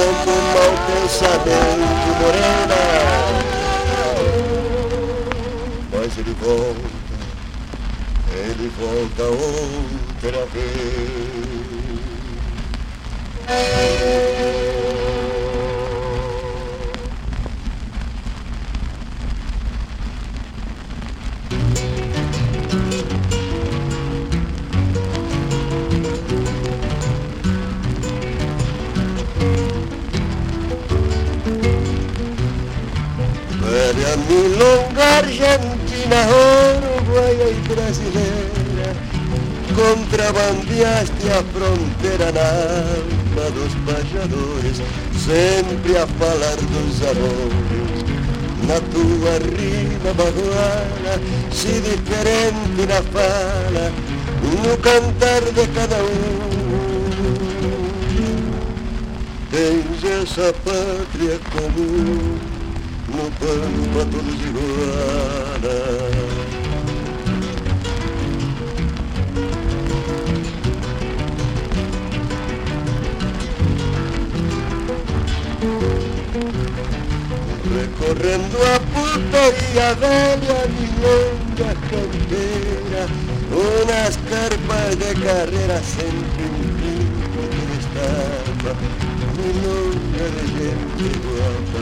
um mau pensamento, morena. Mas ele volta, ele volta outra vez Contrabandeaste a fronteira na alma dos pajadores Sempre a falar dos amores Na tua rima baguala Se diferente na fala No cantar de cada um Tens essa pátria comum no pampa todos iguana. Recorrendo a putería velha milonga campeira, unas carpas de carrera sempre un brinco de estampa, milonga de gente guapa.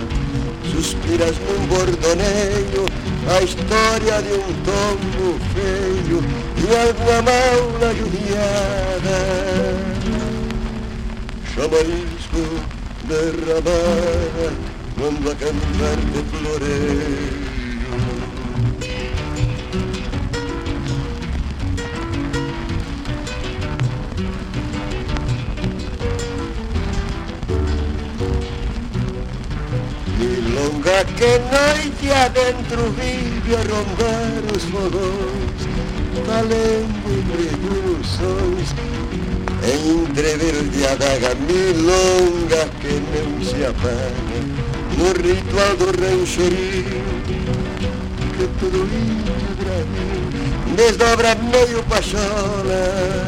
Suspiras num bordoneio a história de um tombo feio e alguma maula judiada. Chamarisco derramada quando a cantar de floreio. Milonga que noite adentro vive a rondar os fogões, valendo entre revoluções, em entrever de adaga, milonga que não se apaga, no ritual do rancherio, que todo índio Brasil desdobra meio pachola.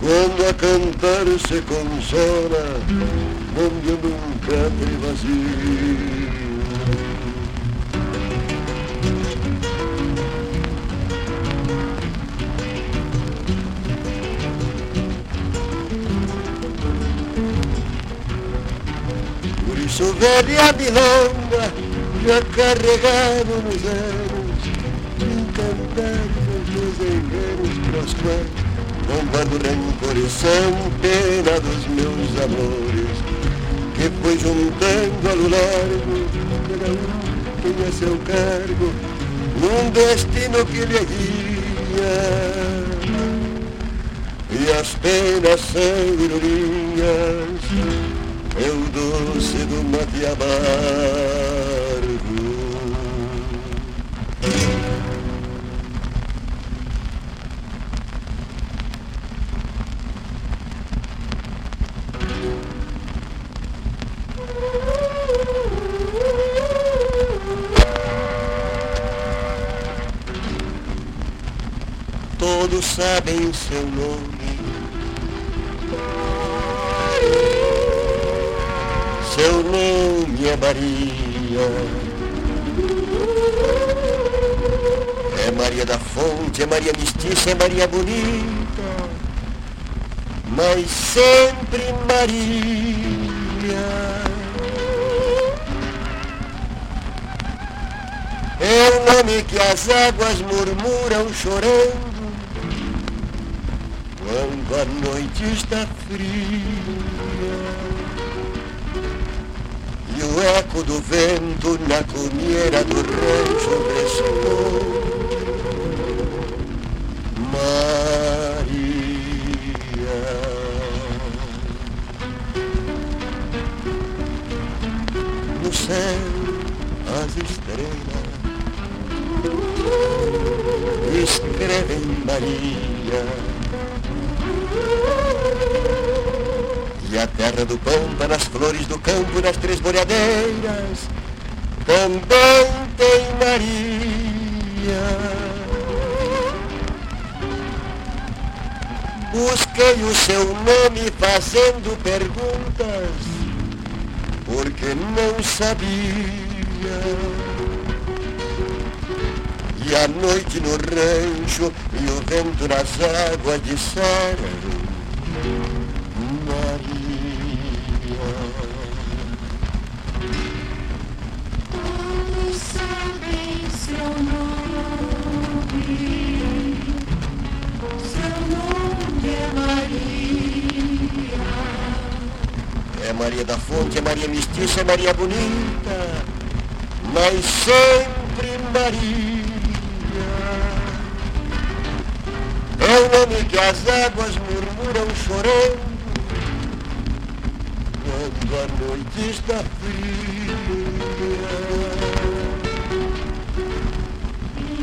Quando a cantar se consola, bombeando um catre vazio. Isso velha milonga, já carregado nos anos, encantado nos meus enganos pros quais Bombando e são pena dos meus amores Que foi juntando a lo largo Cada um tinha seu cargo Num destino que lhe guia E as penas são ironias É o doce do mate amargo Todos sabem seu nome. É Maria. É Maria da Fonte, é Maria Mestiça, é Maria Bonita. Mas sempre Maria. É o nome que as águas murmuram chorando quando a noite está fria. O eco do vento na comieira do rancho ressoou. Maria. No céu, as estrelas escrevem Maria. E a terra do pampa, nas flores do campo, nas três boreadeiras, também tem Maria. Busquei o seu nome fazendo perguntas, porque não sabia. E a noite no rancho e o vento nas águas disseram Maria Bonita, mas sempre Maria. É o nome que as águas murmuram chorando quando a noite está fria.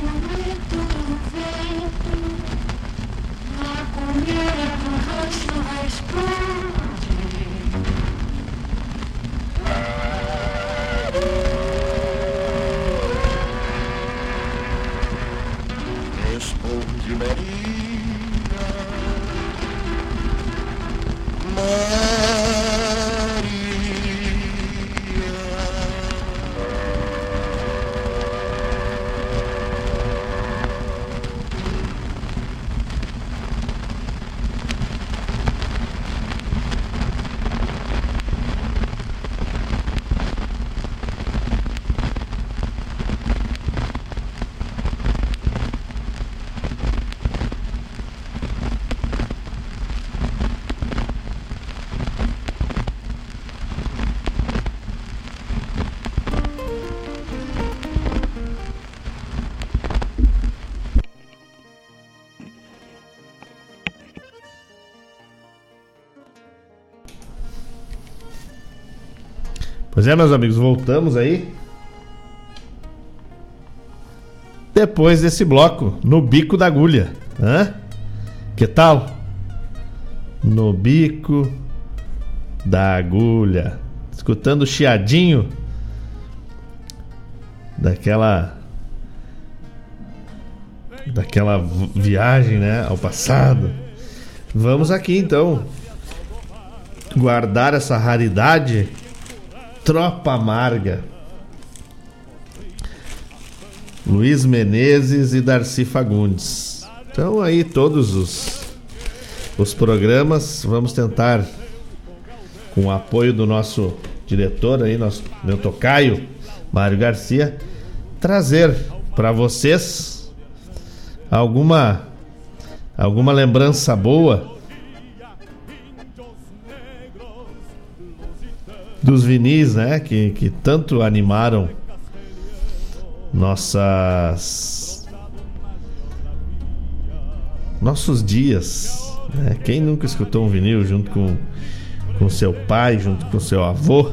O grito do vento na comida do rancho responde. Responde Pois é, meus amigos, voltamos aí. Depois desse bloco, no bico da agulha. Hã? Que tal? No bico da agulha. Escutando o chiadinho daquela daquela viagem, né, ao passado. Vamos aqui então guardar essa raridade Tropa Amarga. Luiz Menezes e Darcy Fagundes. Então aí todos os os programas vamos tentar com o apoio do nosso diretor aí, nosso meu tocaio, Mário Garcia, trazer para vocês alguma alguma lembrança boa dos vinis, né? Que, que tanto animaram nossas nossos dias. Né? Quem nunca escutou um vinil junto com com seu pai, junto com seu avô,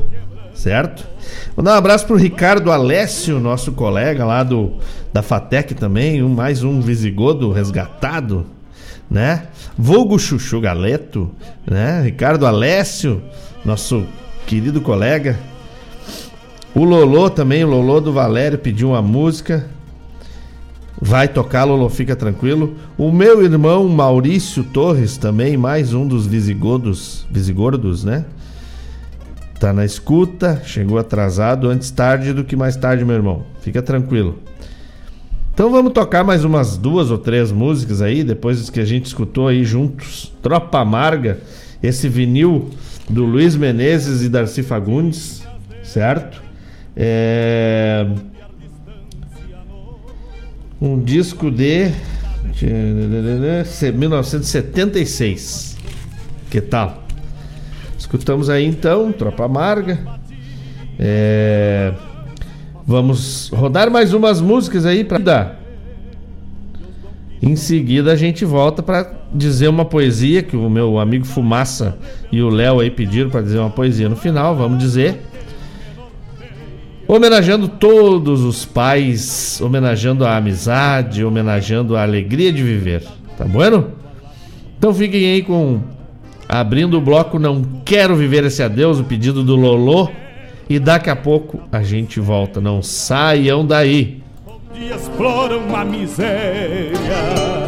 certo? Vou dar um abraço pro Ricardo Alessio, nosso colega lá do da Fatec também, um, mais um visigodo resgatado, né? Vulgo Chuchu Galeto, né? Ricardo Alessio, nosso querido colega. O Lolô também, o Lolô do Valério pediu uma música. Vai tocar, Lolô, fica tranquilo. O meu irmão Maurício Torres também, mais um dos visigodos, visigordos, né? Tá na escuta, chegou atrasado, antes tarde do que mais tarde, meu irmão. Fica tranquilo. Então vamos tocar mais umas duas ou três músicas aí, depois que a gente escutou aí juntos. Tropa Amarga, esse vinil do Luiz Menezes e Darcy Fagundes, certo? É... Um disco de... de 1976. Que tal? Escutamos aí então, Tropa Amarga. É, Vamos rodar mais umas músicas aí para dar. Em seguida a gente volta para dizer uma poesia que o meu amigo Fumaça e o Léo aí pediram para dizer uma poesia no final, vamos dizer. Homenageando todos os pais, homenageando a amizade, homenageando a alegria de viver. Tá bueno? Então fiquem aí com abrindo o bloco Não Quero Viver Esse Adeus, o pedido do Lolô. E daqui a pouco a gente volta. Não saiam daí. Exploram a miséria.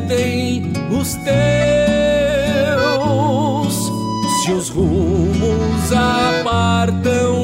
pedem os teus. Se os rumos apartam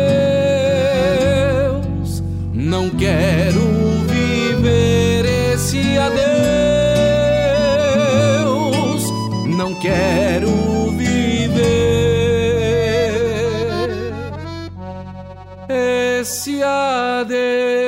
Adeus.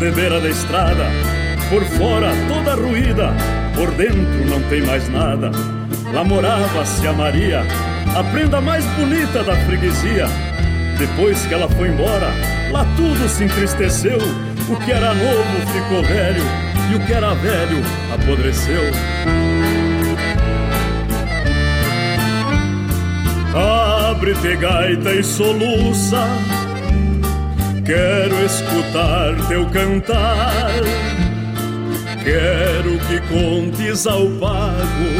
De beira da estrada, por fora toda ruída, por dentro não tem mais nada. Lá morava-se a Maria, a prenda mais bonita da freguesia. Depois que ela foi embora, lá tudo se entristeceu. O que era novo ficou velho, e o que era velho apodreceu. Abre-te gaita e soluça, quero escutar teu cantar. Quero que contes ao pago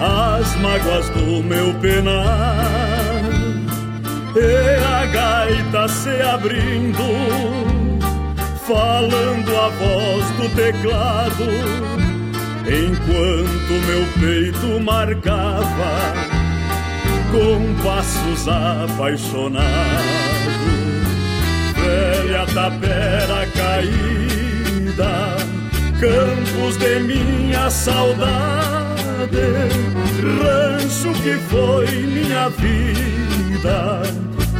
as mágoas do meu penar. E a gaita se abrindo, falando a voz do teclado, enquanto meu peito marcava compassos apaixonados. Velha tapera caída, campos de minha saudade, rancho que foi minha vida,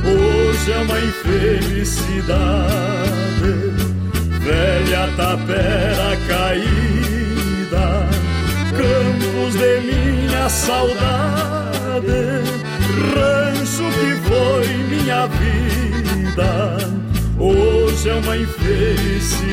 hoje é uma infelicidade. Velha tapera caída, campos de minha saudade, rancho que foi minha vida, hoje é uma infelicidade.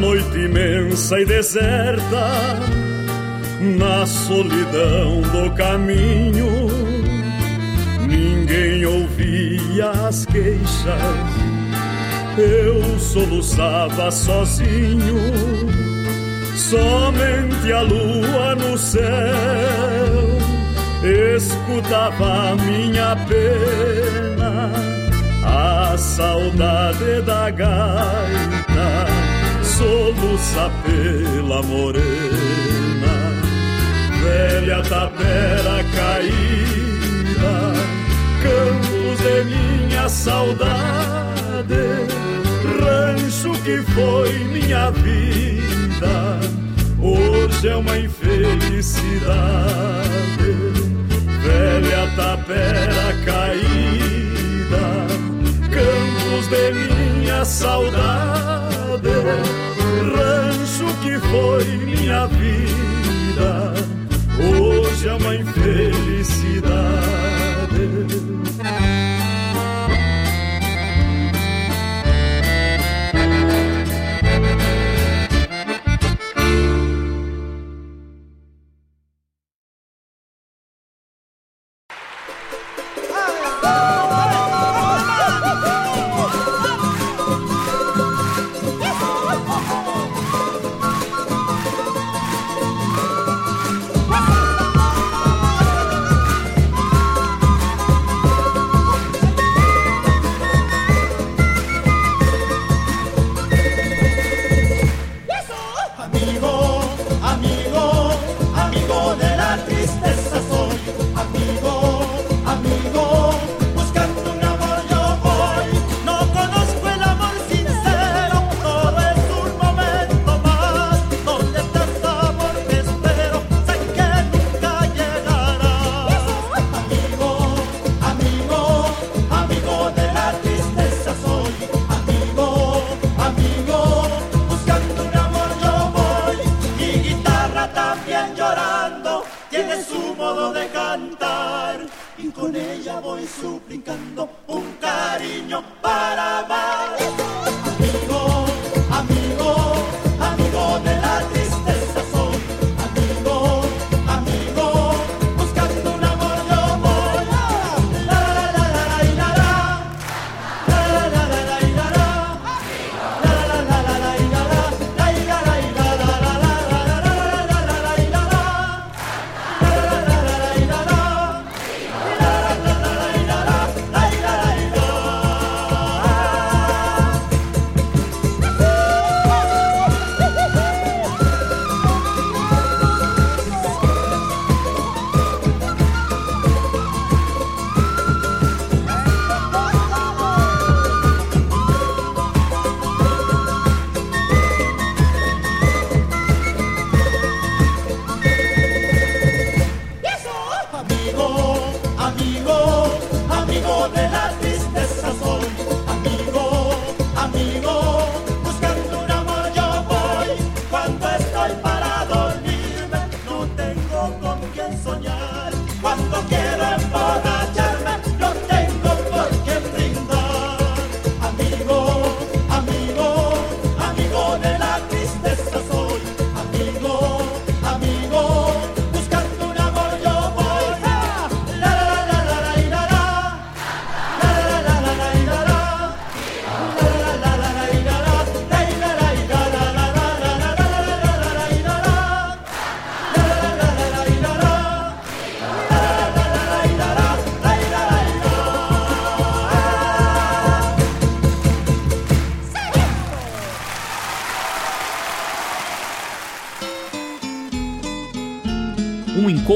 Noite imensa e deserta, na solidão do caminho, ouvia as queixas. Eu soluçava sozinho, somente a lua no céu escutava minha pena, a saudade da gaita soluça pela morena, velha tapera caída, campos de minha saudade, rancho que foi minha vida, hoje é uma infelicidade, velha tapera caída, campos de minha saudade rancho que foi minha vida, hoje é uma infelicidade.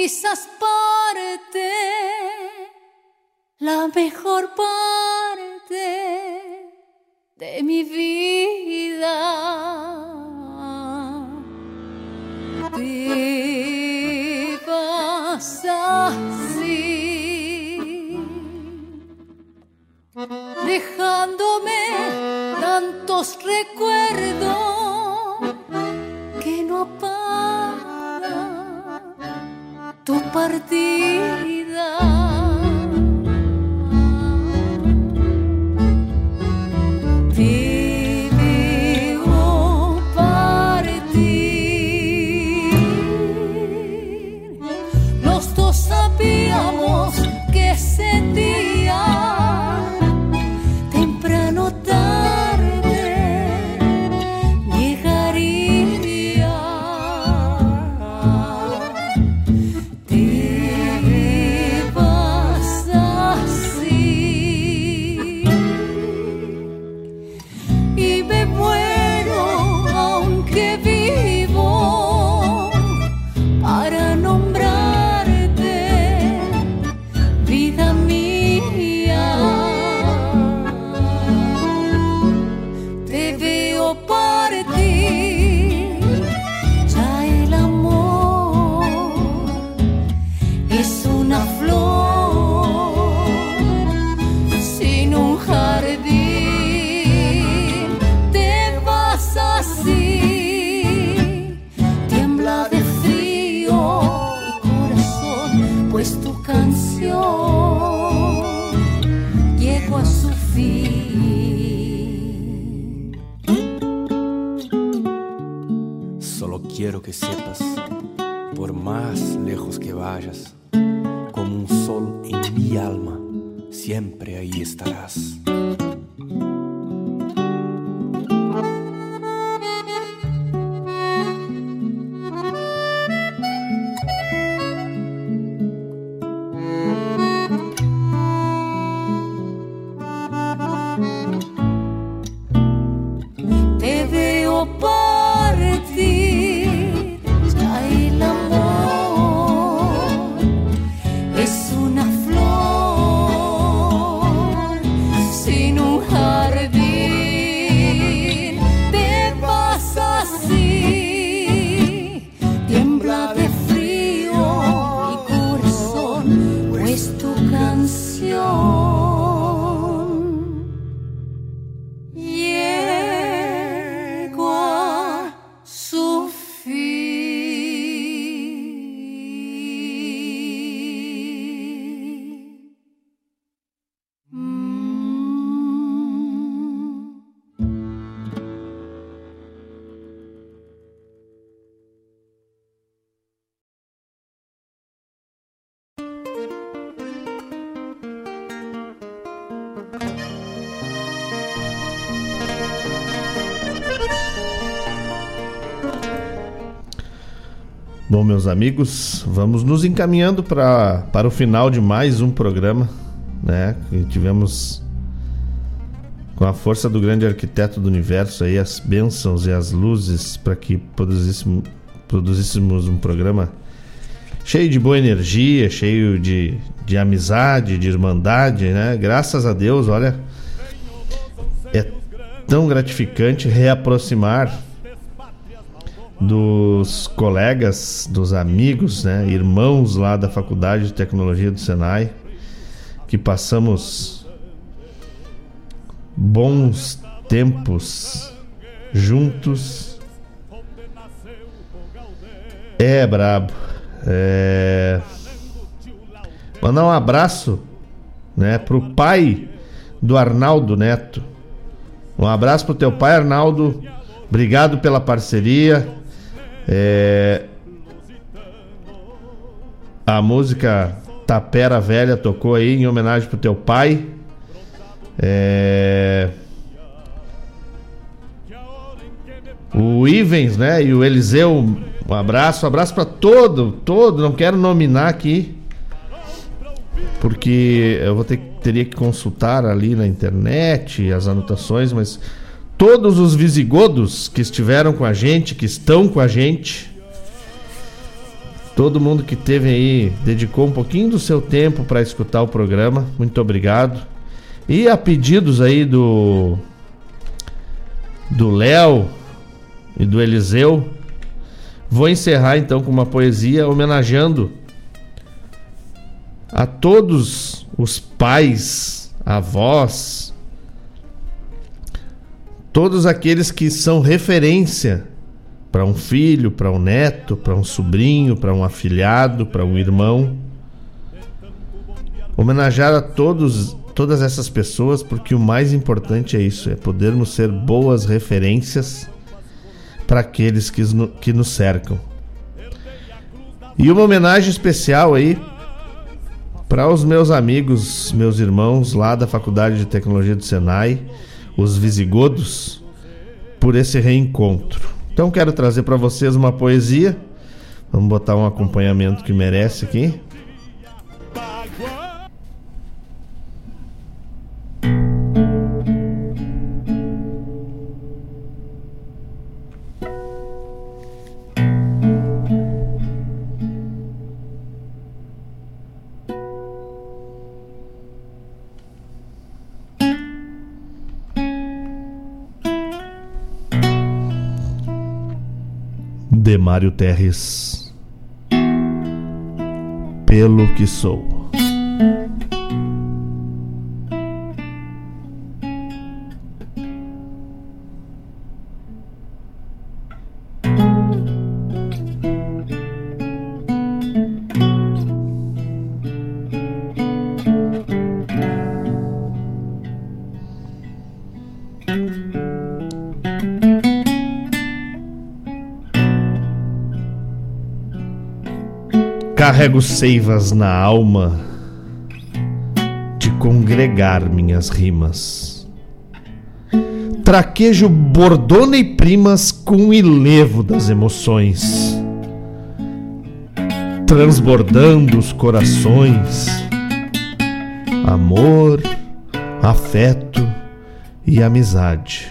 Quizás parte la mejor parte de mi vida. Te vas así dejándome tantos recuerdos que no apaga tu partida. Te veo partir. Los dos sabíamos que ese que sepas, por más lejos que vayas, como un sol en mi alma, siempre ahí estarás. Bom, meus amigos, vamos nos encaminhando pra, para o final de mais um programa, né? Que tivemos com a força do grande arquiteto do universo aí as bênçãos e as luzes para que produzíssemos, produzíssemos um programa cheio de boa energia, cheio de, de amizade, de irmandade, né? Graças a Deus, olha, é tão gratificante reaproximar dos colegas, dos amigos, né, irmãos lá da Faculdade de Tecnologia do Senai, que passamos bons tempos juntos. É brabo. É... Mandar um abraço, né, pro pai do Arnaldo Neto. Um abraço pro teu pai, Arnaldo. Obrigado pela parceria. É... A música Tapera Velha tocou aí em homenagem pro teu pai. É... O Ivens, né? E o Eliseu, um abraço, um abraço para todo, todo, não quero nominar aqui, porque eu vou ter, teria que consultar ali na internet as anotações, mas todos os visigodos que estiveram com a gente, que estão com a gente, todo mundo que teve aí, dedicou um pouquinho do seu tempo para escutar o programa, muito obrigado. E a pedidos aí do do Léo e do Eliseu, vou encerrar então com uma poesia homenageando a todos os pais, avós, todos aqueles que são referência para um filho, para um neto, para um sobrinho, para um afilhado, para um irmão. Homenagear a todos, todas essas pessoas, porque o mais importante é isso, é podermos ser boas referências para aqueles que, que nos cercam. E uma homenagem especial aí para os meus amigos, meus irmãos lá da Faculdade de Tecnologia do Senai, os visigodos, por esse reencontro. Então quero trazer para vocês uma poesia. Vamos botar um acompanhamento que merece aqui. Demário Terres. Pelo que sou. Carrego seivas na alma de congregar minhas rimas. Traquejo bordona e primas com o ilevo das emoções, transbordando os corações, amor, afeto e amizade,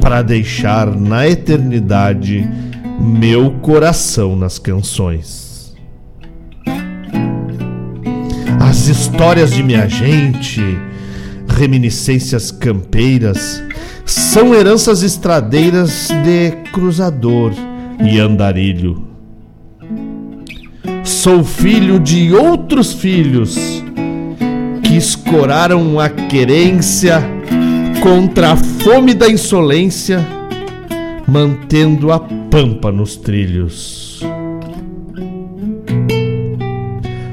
para deixar na eternidade meu coração nas canções. As histórias de minha gente, reminiscências campeiras, são heranças estradeiras de cruzador e andarilho. Sou filho de outros filhos que escoraram a querência contra a fome da insolência mantendo a pampa nos trilhos.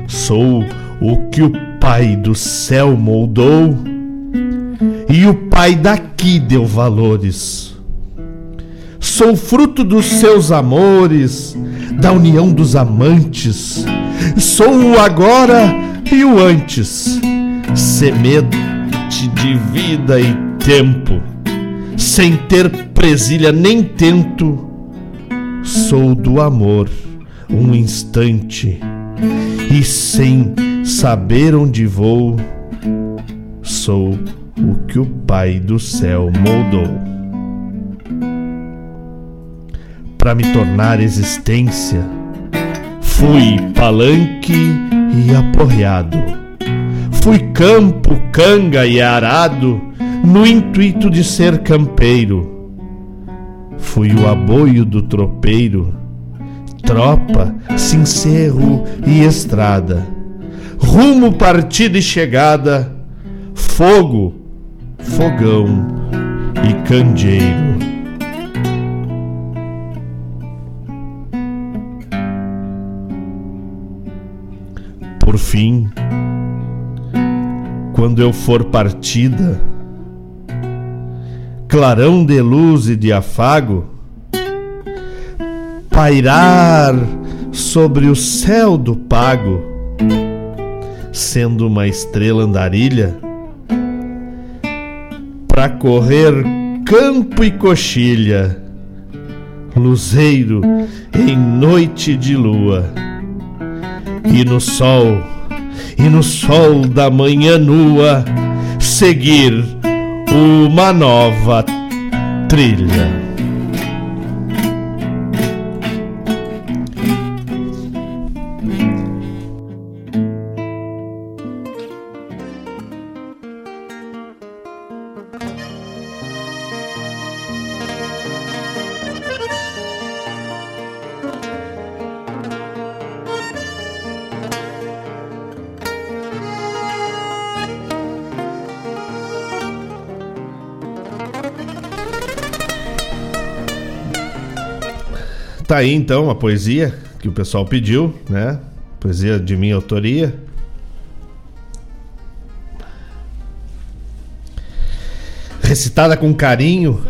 Sou o que o Pai do céu moldou e o Pai daqui deu valores. Sou fruto dos seus amores, da união dos amantes. Sou o agora e o antes, semente de vida e tempo sem ter presilha nem tento, sou do amor um instante e sem saber onde vou, sou o que o Pai do céu moldou. Para me tornar existência, fui palanque e aporreado. Fui campo, canga e arado no intuito de ser campeiro. Fui o aboio do tropeiro, tropa, sincero e estrada. Rumo, partida e chegada, fogo, fogão e candeeiro. Por fim, quando eu for partida, clarão de luz e de afago, pairar sobre o céu do pago, sendo uma estrela andarilha, para correr campo e coxilha, luzeiro em noite de lua, e no sol, e no sol da manhã nua, seguir uma nova trilha. Aí então a poesia que o pessoal pediu, né? Poesia de minha autoria. Recitada com carinho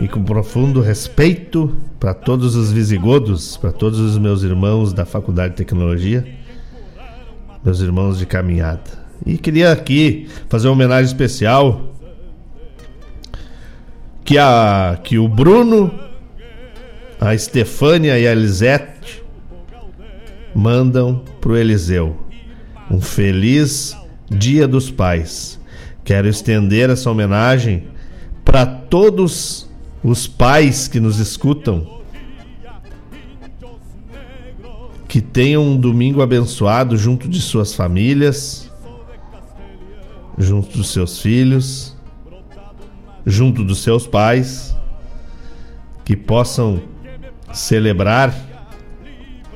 e com profundo respeito para todos os visigodos, para todos os meus irmãos da Faculdade de Tecnologia, meus irmãos de caminhada. E queria aqui fazer uma homenagem especial que a que o Bruno a Estefânia e a Elisete mandam pro Eliseu um feliz Dia dos Pais. Quero estender essa homenagem para todos os pais que nos escutam. Que tenham um domingo abençoado junto de suas famílias, junto dos seus filhos, junto dos seus pais, que possam celebrar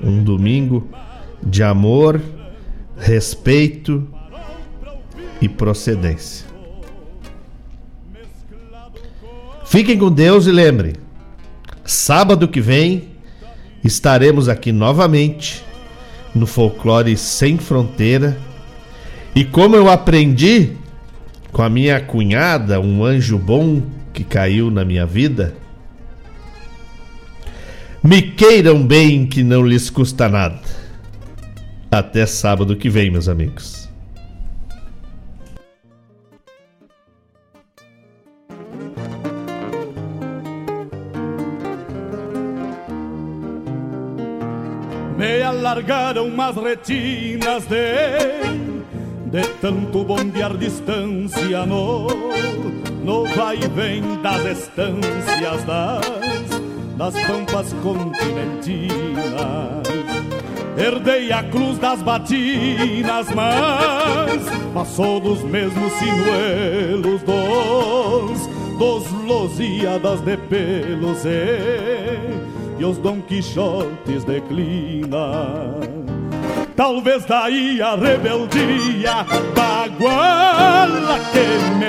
um domingo de amor, respeito e procedência. Fiquem com Deus e lembrem: sábado que vem estaremos aqui novamente no Folclore Sem Fronteira. E como eu aprendi com a minha cunhada, um anjo bom que caiu na minha vida, me queiram bem que não lhes custa nada. Até sábado que vem, meus amigos. Me alargaram umas retinas de de tanto bombear distância no no vai e vem das estâncias das das pampas continentinas. Herdei a cruz das batinas, mas passou dos mesmos sinuelos dos, dos Losíadas de pelos e, e os Dom Quixotes declina. Talvez daí a rebeldia da guala que me